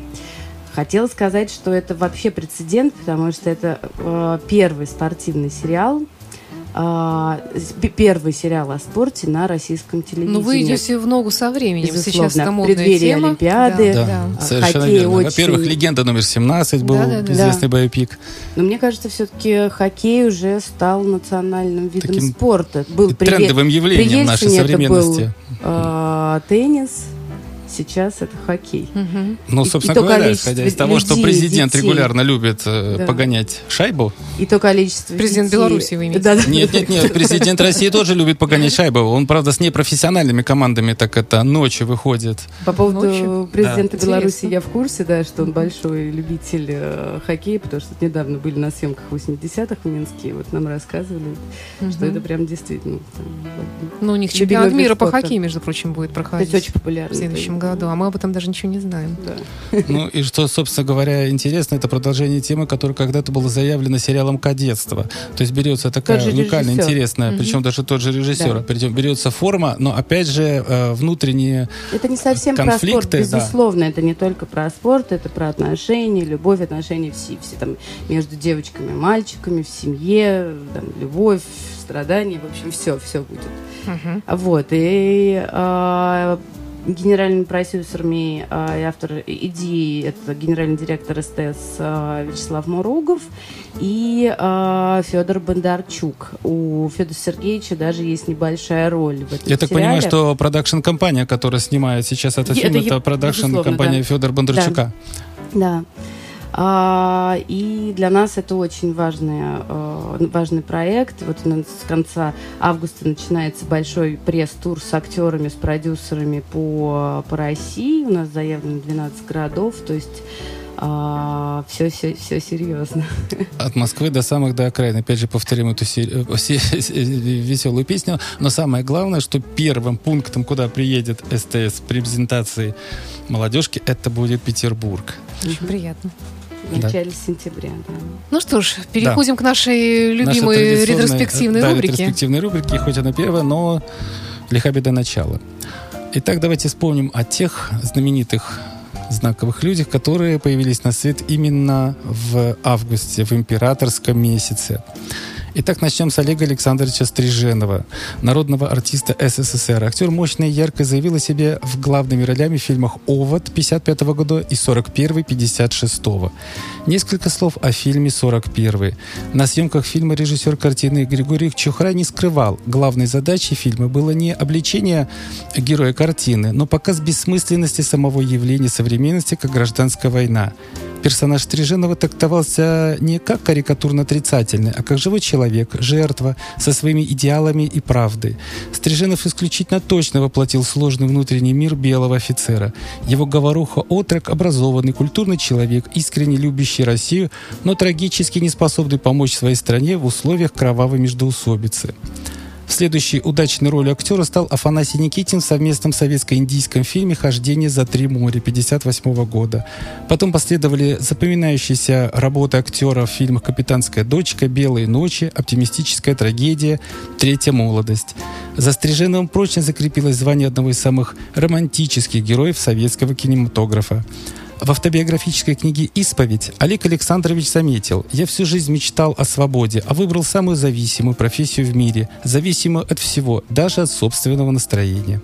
Хотела сказать, что это вообще прецедент, потому что это первый спортивный сериал, а, первый сериал о спорте на российском телевидении. Ну, вы идете в ногу со временем. Безусловно, Сейчас это модная преддверии тема. Олимпиады. Да, Да, да. Совершенно хоккей верно. очень- Во-первых, легенда номер 17 был Да-да-да. известный Да. боепик. Но мне кажется, все-таки хоккей уже стал национальным видом Таким спорта. Был при трендовым при явлением нашей Ельцине это современности. был э, теннис, сейчас это хоккей. Мгм. Ну, И- и собственно то говоря, количество исходя из того, что президент детей. регулярно любит э, Да. погонять шайбу. И то количество Президент детей- Беларуси вы имеете Да, да. Нет, нет, нет, президент России тоже любит погонять шайбу. Он, правда, с непрофессиональными командами так это ночью выходит. По поводу Ночью? президента Да. Беларуси Интересно. я в курсе, да, что он большой любитель э, хоккея, потому что недавно были на съемках 80-х в Минске, и вот нам рассказывали, что Мгм. это прям действительно там, Ну, у них чемпионат мира по хоккею, между прочим, будет то есть проходить очень популярно. в следующем году, а мы об этом даже ничего не знаем. Ну и что, собственно говоря, интересно, это продолжение темы, которая когда-то была заявлена сериалом «Кадетство». То есть берется такая уникальная, режиссер. интересная, причем даже тот же режиссер. Да. Причем берется форма, но опять же э, внутренние Это не совсем про спорт, Конфликты, да. безусловно. Это не только про спорт, это про отношения, любовь, отношения все, все там между девочками и мальчиками, в семье, там, любовь, страдания, в общем, все, все будет. Мгм. Вот, и а, генеральным продюсерами а, и автор идеи это генеральный директор СТС а, Вячеслав Муругов и Федор Бондарчук. У Федора Сергеевича даже есть небольшая роль в этом Я так сериале. понимаю, что продакшн-компания, которая снимает сейчас этот Это фильм, е- это продакшн-компания да. Федора Бондарчука. Да. А, и для нас это очень важный, э, важный проект. Вот у нас с конца августа начинается большой пресс-тур с актерами, с продюсерами по, по России. У нас заявлено 12 городов, то есть все, все, все серьезно. От Москвы до самых до окраин. Опять же, повторим эту э, се- се- веселую песню. Но самое главное, что первым пунктом, куда приедет СТС при презентации молодежки, это будет Петербург. Очень приятно. В Да. начале сентября. да. Ну что ж, переходим к нашей Наша любимой традиционная, ретроспективной да, рубрике. ретроспективной рубрике, хоть она первая, но лиха беда начала. Итак, давайте вспомним о тех знаменитых знаковых людях, которые появились на свет именно в августе, в императорском месяце. Итак, начнем с Олега Александровича Стриженова, народного артиста СССР. Актер мощно и ярко заявил о себе в главными ролями в фильмах «Овод» 55 года и «41» 56 Несколько слов о фильме «41». На съемках фильма режиссер картины Григорий Чухра не скрывал. Главной задачей фильма было не обличение героя картины, но показ бессмысленности самого явления современности, как гражданская война. Персонаж Стриженова трактовался не как карикатурно отрицательный, а как живой человек, жертва, со своими идеалами и правдой. Стриженов исключительно точно воплотил сложный внутренний мир белого офицера. Его говоруха отрок, образованный, культурный человек, искренне любящий Россию, но трагически не способный помочь своей стране в условиях кровавой междоусобицы. Следующей удачной ролью актера стал Афанасий Никитин в совместном советско-индийском фильме «Хождение за три моря» 1958 года. Потом последовали запоминающиеся работы актера в фильмах «Капитанская дочка», «Белые ночи», «Оптимистическая трагедия», «Третья молодость». За Стриженовым прочно закрепилось звание одного из самых романтических героев советского кинематографа. В автобиографической книге «Исповедь» Олег Александрович заметил, «Я всю жизнь мечтал о свободе, а выбрал самую зависимую профессию в мире, зависимую от всего, даже от собственного настроения».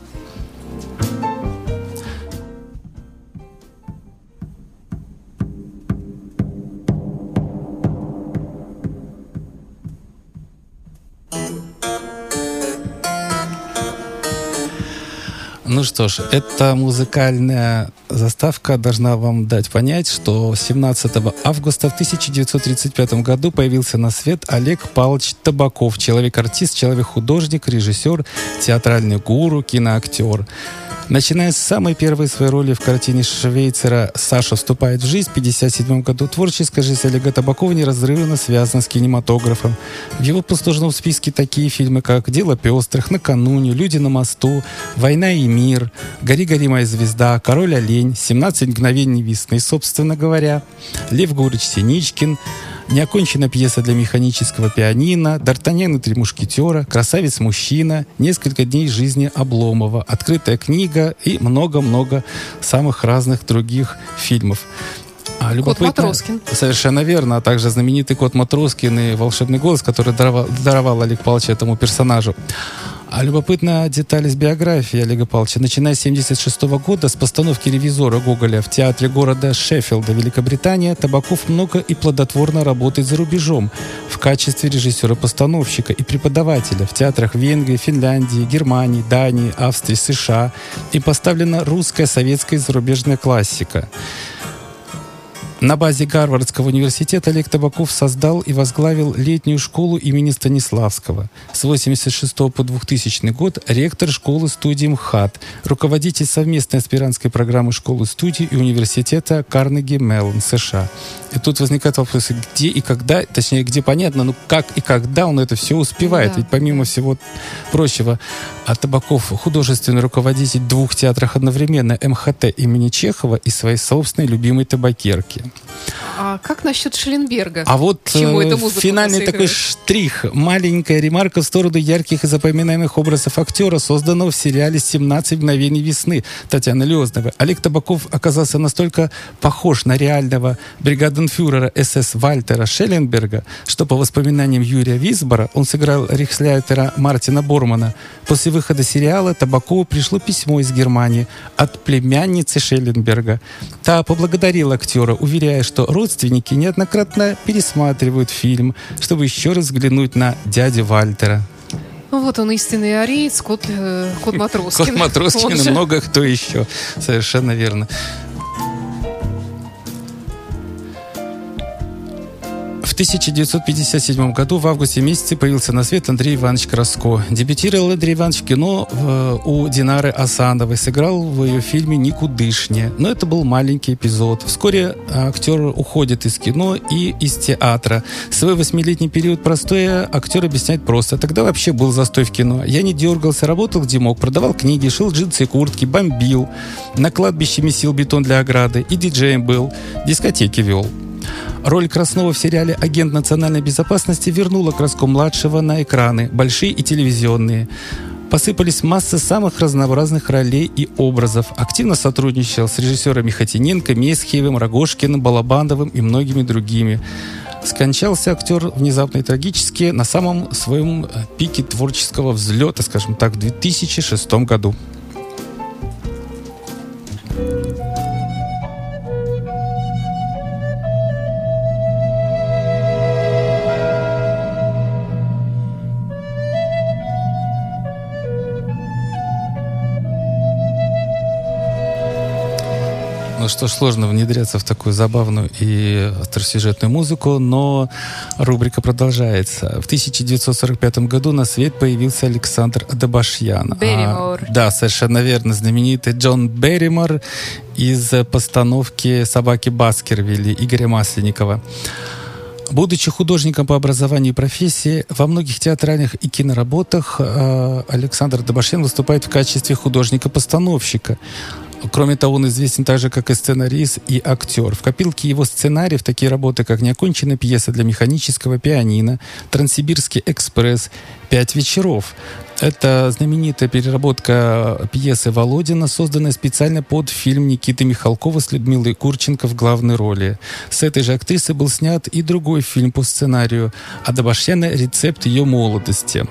Ну что ж, эта музыкальная заставка должна вам дать понять, что 17 августа в 1935 году появился на свет Олег Павлович Табаков, человек-артист, человек-художник, режиссер, театральный гуру, киноактер. Начиная с самой первой своей роли в картине Швейцера «Саша вступает в жизнь» в 1957 году, творческая жизнь Олега Табакова неразрывно связана с кинематографом. В его послужном списке такие фильмы, как «Дело пестрых», «Накануне», «Люди на мосту», «Война и мир», «Гори, гори, моя звезда», «Король олень», «17 мгновений весны», собственно говоря, Лев Гурич Синичкин, Неоконченная пьеса для механического пианино, Д'Артаньян и три мушкетера, Красавец-мужчина, Несколько дней жизни Обломова, Открытая книга и много-много самых разных других фильмов. А любопытно- Матроскин. Совершенно верно. А также знаменитый кот Матроскин и волшебный голос, который даровал, даровал Олег Павлович этому персонажу. А любопытная деталь из биографии Олега Павловича. Начиная с 1976 года, с постановки ревизора Гоголя в театре города Шеффилда, Великобритания, Табаков много и плодотворно работает за рубежом в качестве режиссера-постановщика и преподавателя в театрах Венгрии, Финляндии, Германии, Дании, Австрии, США. И поставлена русская, советская и зарубежная классика. На базе Гарвардского университета Олег Табаков создал и возглавил летнюю школу имени Станиславского. С 1986 по 2000 год ректор школы-студии МХАТ, руководитель совместной аспирантской программы школы-студии и университета Карнеги Меллон, США. И тут возникает вопрос, где и когда, точнее, где понятно, но как и когда он это все успевает. Да. Ведь помимо всего прочего, а Табаков художественный руководитель двух театров одновременно МХТ имени Чехова и своей собственной любимой табакерки. А как насчет Шелленберга? А вот э, финальный такой штрих, маленькая ремарка в сторону ярких и запоминаемых образов актера, созданного в сериале «17 мгновений весны» Татьяны Леознова. Олег Табаков оказался настолько похож на реального бригаденфюрера СС Вальтера Шелленберга, что по воспоминаниям Юрия Висбора он сыграл рейхсляйтера Мартина Бормана. После выхода сериала Табакову пришло письмо из Германии от племянницы Шелленберга. Та поблагодарила актера, уверяя, что родственники неоднократно пересматривают фильм, чтобы еще раз взглянуть на дядю Вальтера. Ну, вот он истинный ариец, кот, э, кот Матроскин. Кот Матроскин и много кто еще. Совершенно верно. 1957 году в августе месяце появился на свет Андрей Иванович Краско. Дебютировал Андрей Иванович в кино э, у Динары Асановой. Сыграл в ее фильме «Никудышне». Но это был маленький эпизод. Вскоре актер уходит из кино и из театра. Свой восьмилетний период простоя актер объясняет просто. Тогда вообще был застой в кино. Я не дергался, работал где мог, продавал книги, шил джинсы и куртки, бомбил. На кладбище месил бетон для ограды. И диджеем был. Дискотеки вел. Роль Краснова в сериале «Агент национальной безопасности» вернула Краско-младшего на экраны, большие и телевизионные. Посыпались массы самых разнообразных ролей и образов. Активно сотрудничал с режиссерами Хатиненко, Месхиевым, Рогошкиным, Балабандовым и многими другими. Скончался актер внезапно и трагически на самом своем э, пике творческого взлета, скажем так, в 2006 году. Что сложно внедряться в такую забавную и остросюжетную музыку, но рубрика продолжается. В 1945 году на свет появился Александр Адабашьян. А, Берримор. да, совершенно верно. Знаменитый Джон Берримор из постановки «Собаки Баскервилли» Игоря Масленникова. Будучи художником по образованию и профессии, во многих театральных и киноработах э, Александр Добашьян выступает в качестве художника-постановщика. Кроме того, он известен также как и сценарист и актер. В копилке его сценариев такие работы, как «Неоконченная пьеса для механического пианино», «Транссибирский экспресс», «Пять вечеров». Это знаменитая переработка пьесы Володина, созданная специально под фильм Никиты Михалкова с Людмилой Курченко в главной роли. С этой же актрисой был снят и другой фильм по сценарию Адабашьяна «Рецепт ее молодости».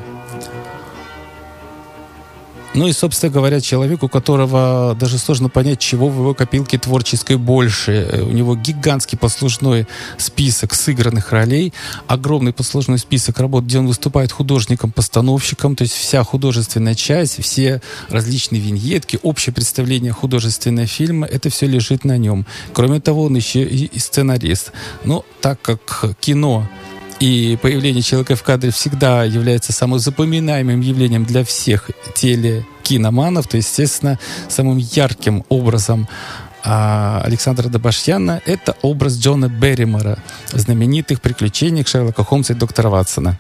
Ну и, собственно говоря, человек, у которого даже сложно понять, чего в его копилке творческой больше. Э, У него гигантский послужной список сыгранных ролей, огромный послужной список работ, где он выступает художником-постановщиком, то есть вся художественная часть, все различные виньетки, общее представление художественного фильма, это все лежит на нем. Кроме того, он еще и и сценарист. Но так как кино и появление человека в кадре всегда является самым запоминаемым явлением для всех телекиноманов, то, естественно, самым ярким образом а, Александра Добашьяна – это образ Джона Берримора знаменитых приключениях Шерлока Холмса и доктора Ватсона.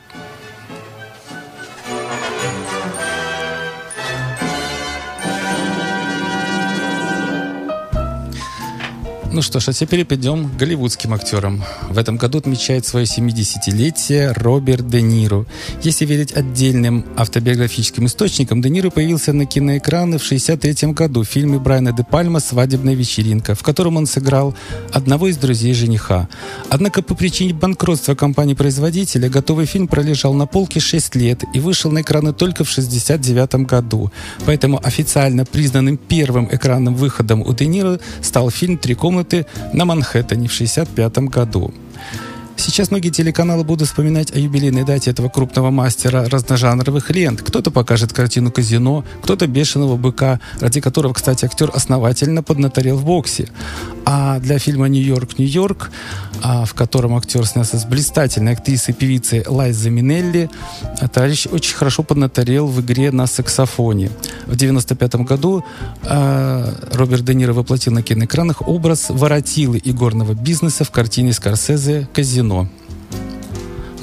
Ну что ж, а теперь перейдем к голливудским актерам. В этом году отмечает свое 70-летие Роберт Де Ниро. Если верить отдельным автобиографическим источникам, Де Ниро появился на киноэкраны в 63 году в фильме Брайана Де Пальма «Свадебная вечеринка», в котором он сыграл одного из друзей жениха. Однако по причине банкротства компании-производителя готовый фильм пролежал на полке 6 лет и вышел на экраны только в 69 году. Поэтому официально признанным первым экранным выходом у Де Ниро стал фильм «Три комнаты» на Манхэттене в 65 году. Сейчас многие телеканалы будут вспоминать о юбилейной дате этого крупного мастера разножанровых лент. Кто-то покажет картину «Казино», кто-то «Бешеного быка», ради которого, кстати, актер основательно поднаторел в боксе. А для фильма «Нью-Йорк, Нью-Йорк», а, в котором актер снялся с блистательной актрисой и певицей Лайза Минелли, товарищ очень хорошо поднаторел в игре на саксофоне. В 1995 году а, Роберт Де Ниро воплотил на киноэкранах образ воротилы игорного бизнеса в картине Скорсезе «Казино».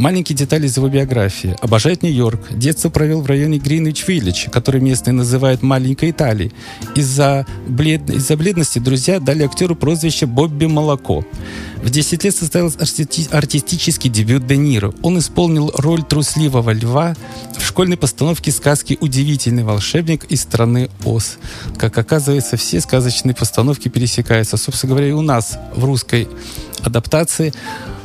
Маленькие детали из его биографии. Обожает Нью-Йорк. Детство провел в районе Гринвич-Виллидж, который местные называют «маленькой Италией». Из-за блед... из бледности друзья дали актеру прозвище «Бобби Молоко». В 10 лет состоялся арти... артистический дебют Де Ниро. Он исполнил роль трусливого льва в школьной постановке сказки «Удивительный волшебник из страны Оз». Как оказывается, все сказочные постановки пересекаются. Собственно говоря, и у нас в русской адаптации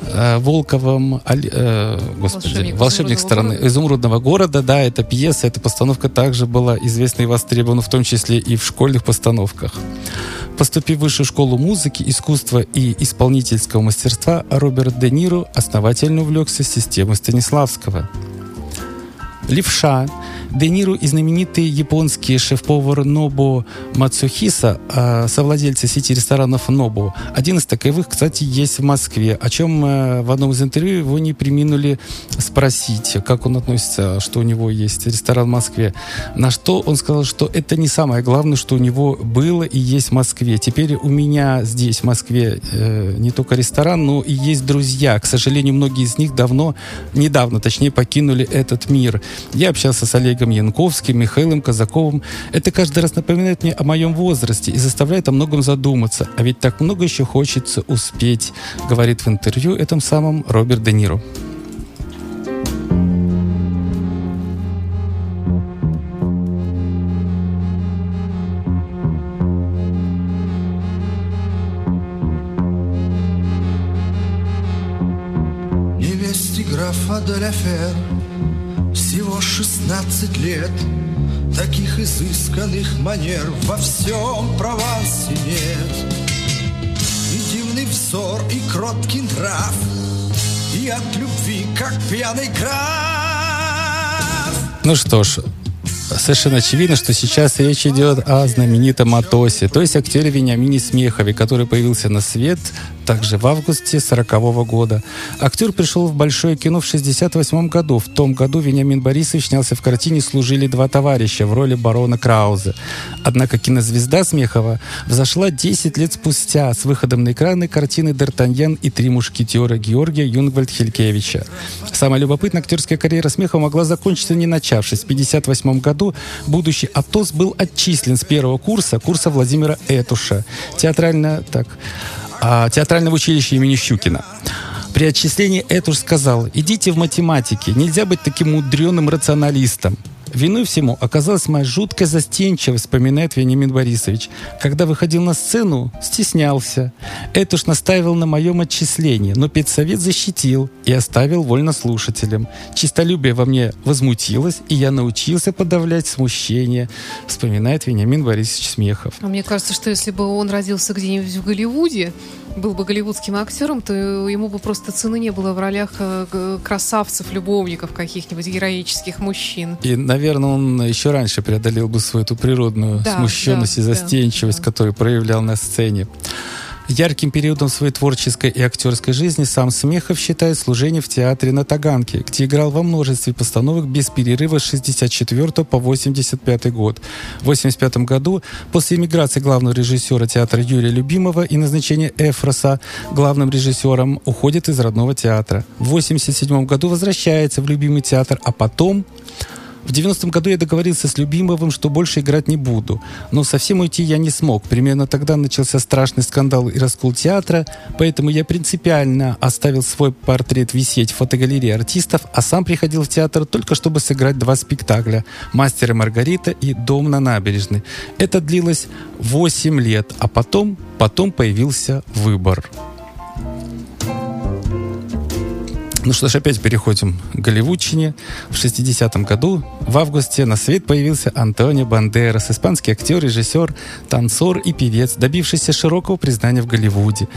э, Волковым, Аль- э, господи, Волшебник волшебник, страны города». изумрудного города, да, эта пьеса, эта постановка также была известна и востребована, в том числе и в школьных постановках. Поступив в высшую школу музыки, искусства и исполнительского мастерства, Роберт Де Ниро основательно увлекся системой Станиславского. Левша. Де Ниро и знаменитый японский шеф-повар Нобу Мацухиса, э, совладельцы сети ресторанов Нобу. Один из таковых, кстати, есть в Москве, о чем э, в одном из интервью его не приминули спросить, как он относится, что у него есть ресторан в Москве. На что он сказал, что это не самое главное, что у него было и есть в Москве. Теперь у меня здесь, в Москве, э, не только ресторан, но и есть друзья. К сожалению, многие из них давно, недавно, точнее, покинули этот мир. Я общался с Олегом Янковским, Михаилом Казаковым. Это каждый раз напоминает мне о моем возрасте и заставляет о многом задуматься. А ведь так много еще хочется успеть, говорит в интервью этом самом Роберт Де Ниро. Изысканных манер Во всем Провансе нет И дивный взор, и кроткий нрав И от любви, как пьяный граф. Ну что ж, совершенно очевидно, что сейчас речь идет о знаменитом Атосе, то есть актере Вениамине Смехове, который появился на свет также в августе 40 года. Актер пришел в большое кино в 68 году. В том году Вениамин Борисович снялся в картине «Служили два товарища» в роли барона Крауза. Однако кинозвезда Смехова взошла 10 лет спустя с выходом на экраны картины «Д'Артаньян и три мушкетера» Георгия Юнгвальд-Хелькевича. Самая любопытная актерская карьера Смехова могла закончиться не начавшись. В 1958 году будущий Атос был отчислен с первого курса, курса Владимира Этуша. Театрально, так, театрального училища имени Щукина. При отчислении Этуш сказал, идите в математике, нельзя быть таким мудреным рационалистом. Виной всему оказалась моя жуткая застенчивость, вспоминает Вениамин Борисович. Когда выходил на сцену, стеснялся. Этуш настаивал на моем отчислении, но педсовет защитил и оставил вольнослушателям. Чистолюбие во мне возмутилось, и я научился подавлять смущение, вспоминает Вениамин Борисович Смехов. А мне кажется, что если бы он родился где-нибудь в Голливуде, был бы голливудским актером, то ему бы просто цены не было в ролях э, красавцев, любовников каких-нибудь героических мужчин. И, наверное, он еще раньше преодолел бы свою эту природную Да, смущенность да, и да, застенчивость, да. которую проявлял на сцене. Ярким периодом своей творческой и актерской жизни сам Смехов считает служение в театре на Таганке, где играл во множестве постановок без перерыва с 64 по 85 год. В 85 году, после эмиграции главного режиссера театра Юрия Любимого и назначения Эфроса главным режиссером, уходит из родного театра. В 87 году возвращается в любимый театр, а потом в 90-м году я договорился с Любимовым, что больше играть не буду. Но совсем уйти я не смог. Примерно тогда начался страшный скандал и раскол театра, поэтому я принципиально оставил свой портрет висеть в фотогалерее артистов, а сам приходил в театр только чтобы сыграть два спектакля «Мастер и Маргарита» и «Дом на набережной». Это длилось 8 лет, а потом, потом появился выбор. Ну что ж, опять переходим к Голливудчине. В 60-м году, в августе, на свет появился Антонио Бандерас, испанский актер, режиссер, танцор и певец, добившийся широкого признания в Голливуде.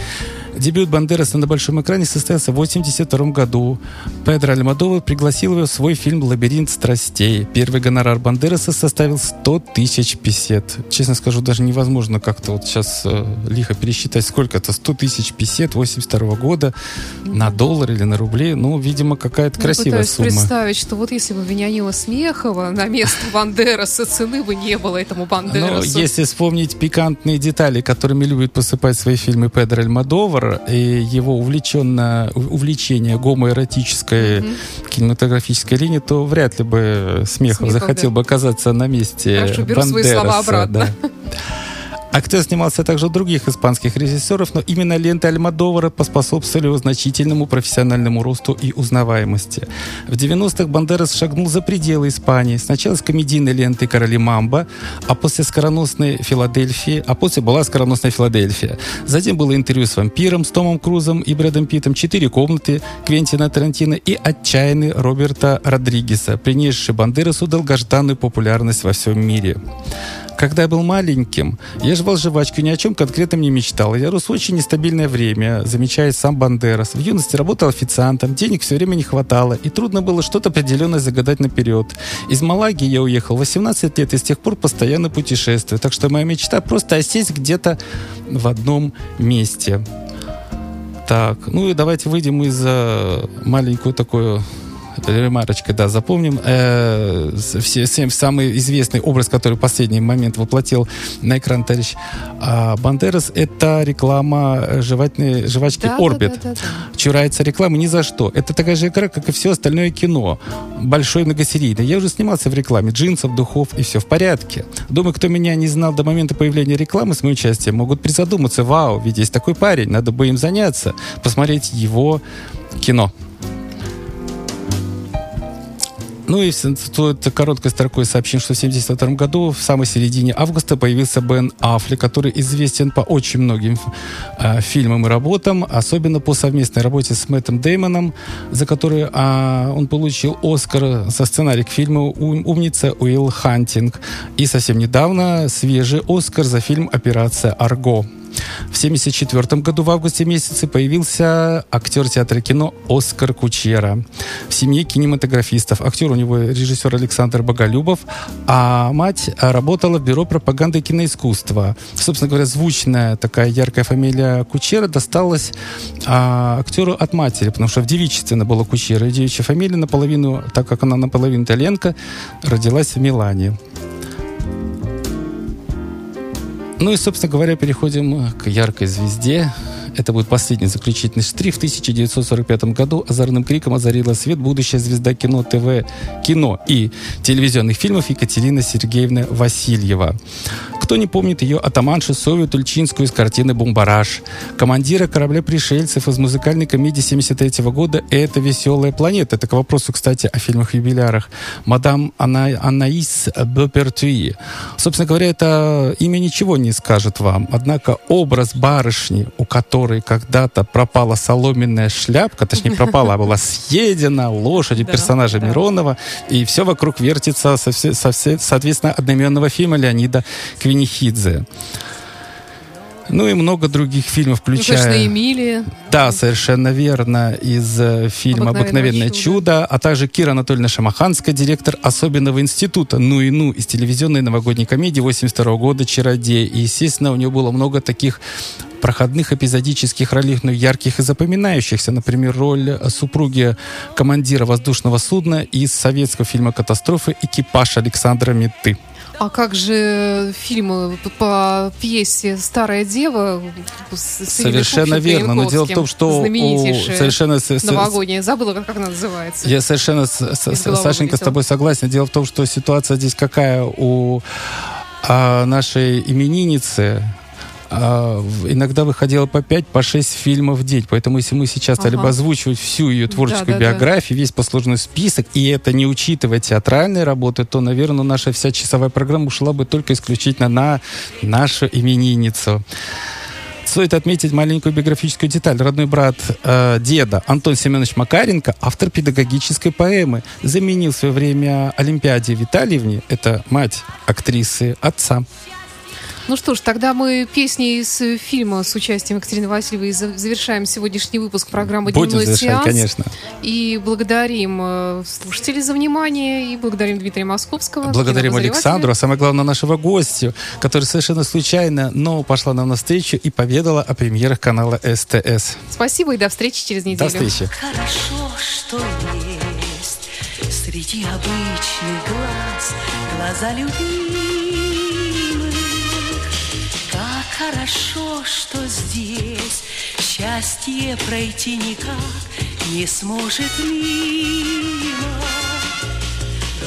Дебют Бандераса на большом экране состоялся в 1982 году. Педро Альмадова пригласил его в свой фильм «Лабиринт страстей». Первый гонорар Бандераса составил 100 тысяч песет. Честно скажу, даже невозможно как-то вот сейчас э, лихо пересчитать, сколько это, 100 тысяч песет 82 года на доллар или на рубли. Ну, видимо, какая-то Я красивая сумма. представить, что вот если бы Вениамина Смехова на место Бандераса, цены бы не было этому Но Бандерасу. Ну, если вспомнить пикантные детали, которыми любит посыпать свои фильмы Педро Альмадовар, и его увлеченно, увлечение гомоэротической кинематографической линии, то вряд ли бы Смехов, Смехов, захотел да. бы оказаться на месте Хорошо, беру свои слова Бандераса, обратно. да. Актер снимался также у других испанских режиссеров, но именно ленты Альмадовара поспособствовали его значительному профессиональному росту и узнаваемости. В 90-х Бандерас шагнул за пределы Испании. Сначала с комедийной лентой «Короли Мамба», а после скороносной «Филадельфии», а после была скороносная «Филадельфия». Затем было интервью с вампиром, с Томом Крузом и Брэдом Питтом, «Четыре комнаты» Квентина Тарантино и «Отчаянный» Роберта Родригеса, принесший Бандерасу долгожданную популярность во всем мире. Когда я был маленьким, я жевал жвачку, ни о чем конкретном не мечтал. Я рос в очень нестабильное время, замечает сам Бандерас. В юности работал официантом, денег все время не хватало, и трудно было что-то определенное загадать наперед. Из Малаги я уехал 18 лет, и с тех пор постоянно путешествую. Так что моя мечта просто осесть где-то в одном месте. Так, ну и давайте выйдем из э, маленькую такую ремарочкой, да, запомним. Э, все, всем самый известный образ, который в последний момент воплотил на экран товарищ а, Бандерас, это реклама э, жевательной, жвачки Да, да, Орбит. да, да, да. Чурается рекламы ни за что. Это такая же игра, как и все остальное кино. Большой многосерийный. Я уже снимался в рекламе джинсов, духов, и все в порядке. Думаю, кто меня не знал до момента появления рекламы с моим участием, могут призадуматься, вау, ведь есть такой парень, надо бы им заняться, посмотреть его кино. Ну и стоит короткой строкой сообщим, что в 1972 году, в самой середине августа, появился Бен Аффли, который известен по очень многим э, фильмам и работам, особенно по совместной работе с Мэттом Деймоном, за которую а, он получил Оскар за сценарий к фильму «У- «Умница Уилл Хантинг». И совсем недавно свежий Оскар за фильм «Операция Арго». В 1974 году в августе месяце появился актер театра кино Оскар Кучера в семье кинематографистов. Актер у него режиссер Александр Боголюбов, а мать работала в бюро пропаганды и киноискусства. Собственно говоря, звучная такая яркая фамилия Кучера досталась а, актеру от матери, потому что в девичестве была Кучера. И девичья фамилия наполовину, так как она наполовину итальянка, родилась в Милане. Ну и, собственно говоря, переходим к яркой звезде. Это будет последний заключительный штрих. В 1945 году озорным криком озарила свет будущая звезда кино, ТВ, кино и телевизионных фильмов Екатерина Сергеевна Васильева. Кто не помнит ее атаманшу Совию Тульчинскую из картины «Бумбараш», командира корабля пришельцев из музыкальной комедии 73 года «Это веселая планета». Это к вопросу, кстати, о фильмах-юбилярах. Мадам Ана... Анаис Бепертуи. Собственно говоря, это имя ничего не скажет вам. Однако образ барышни, у которой когда-то пропала соломенная шляпка, точнее пропала, а была съедена лошадью Да, персонажа да. Миронова, и все вокруг вертится, соответственно, одноименного фильма Леонида Квинихидзе. Ну и много других фильмов, Ну, включая... конечно, Эмилия. Да, совершенно верно. Из э, фильма «Обыкновенное «Обыкновенное чудо», а также Кира Анатольевна Шамаханская, директор особенного института «Ну и ну» из телевизионной новогодней комедии 82 года «Чародей». И, естественно, у нее было много таких проходных эпизодических ролей, но ярких и запоминающихся. Например, роль супруги командира воздушного судна из советского фильма «Катастрофы» «Экипаж» Александра Метты. А как же фильмы по- пьесе «Старая дева» с, Совершенно Пупченко и верно. Но дело в том, что у- знаменитейшая совершенно новогодняя. Забыла, как, она называется. Я совершенно, с- Сашенька, с тобой согласен. Дело в том, что ситуация здесь какая у а, нашей именинницы. А, иногда выходило по 5, по 6 фильмов в день. Поэтому если мы сейчас стали бы Ага. озвучивать всю ее творческую Да-да-да. биографию, весь послужной список, и это не учитывая театральные работы, то, наверное, наша вся часовая программа ушла бы только исключительно на нашу именинницу. Стоит отметить маленькую биографическую деталь. Родной брат э, деда Антон Семенович Макаренко, автор педагогической поэмы, заменил в свое время Олимпиаде Витальевне, это мать актрисы, отца. Ну что ж, тогда мы песни из э, фильма с участием Екатерины Васильевой за- завершаем сегодняшний выпуск программы Будем «Дневной завершать, сеанс». конечно. И благодарим э, слушателей за внимание, и благодарим Дмитрия Московского. Благодарим. Александру, а самое главное нашего гостя, который совершенно случайно, но пошла нам навстречу и поведала о премьерах канала СТС. Спасибо и до встречи через неделю. До встречи. Хорошо, что есть среди обычных глаз глаза любимых. Хорошо, что здесь счастье пройти никак не сможет мимо.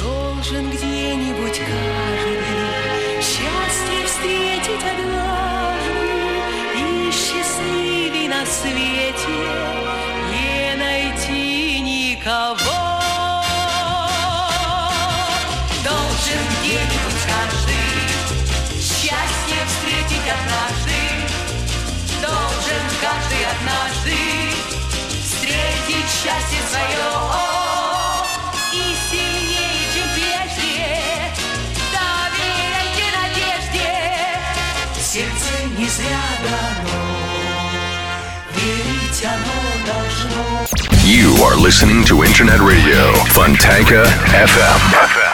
Должен где-нибудь каждый счастье встретить однажды и счастливей на свете не найти никого. Должен каждый однажды встретить счастье свое. И сильнее, чем прежде, доверяйте надежде. Сердце не зря дано, верить оно должно. You are listening to Internet Radio Fontanka FM.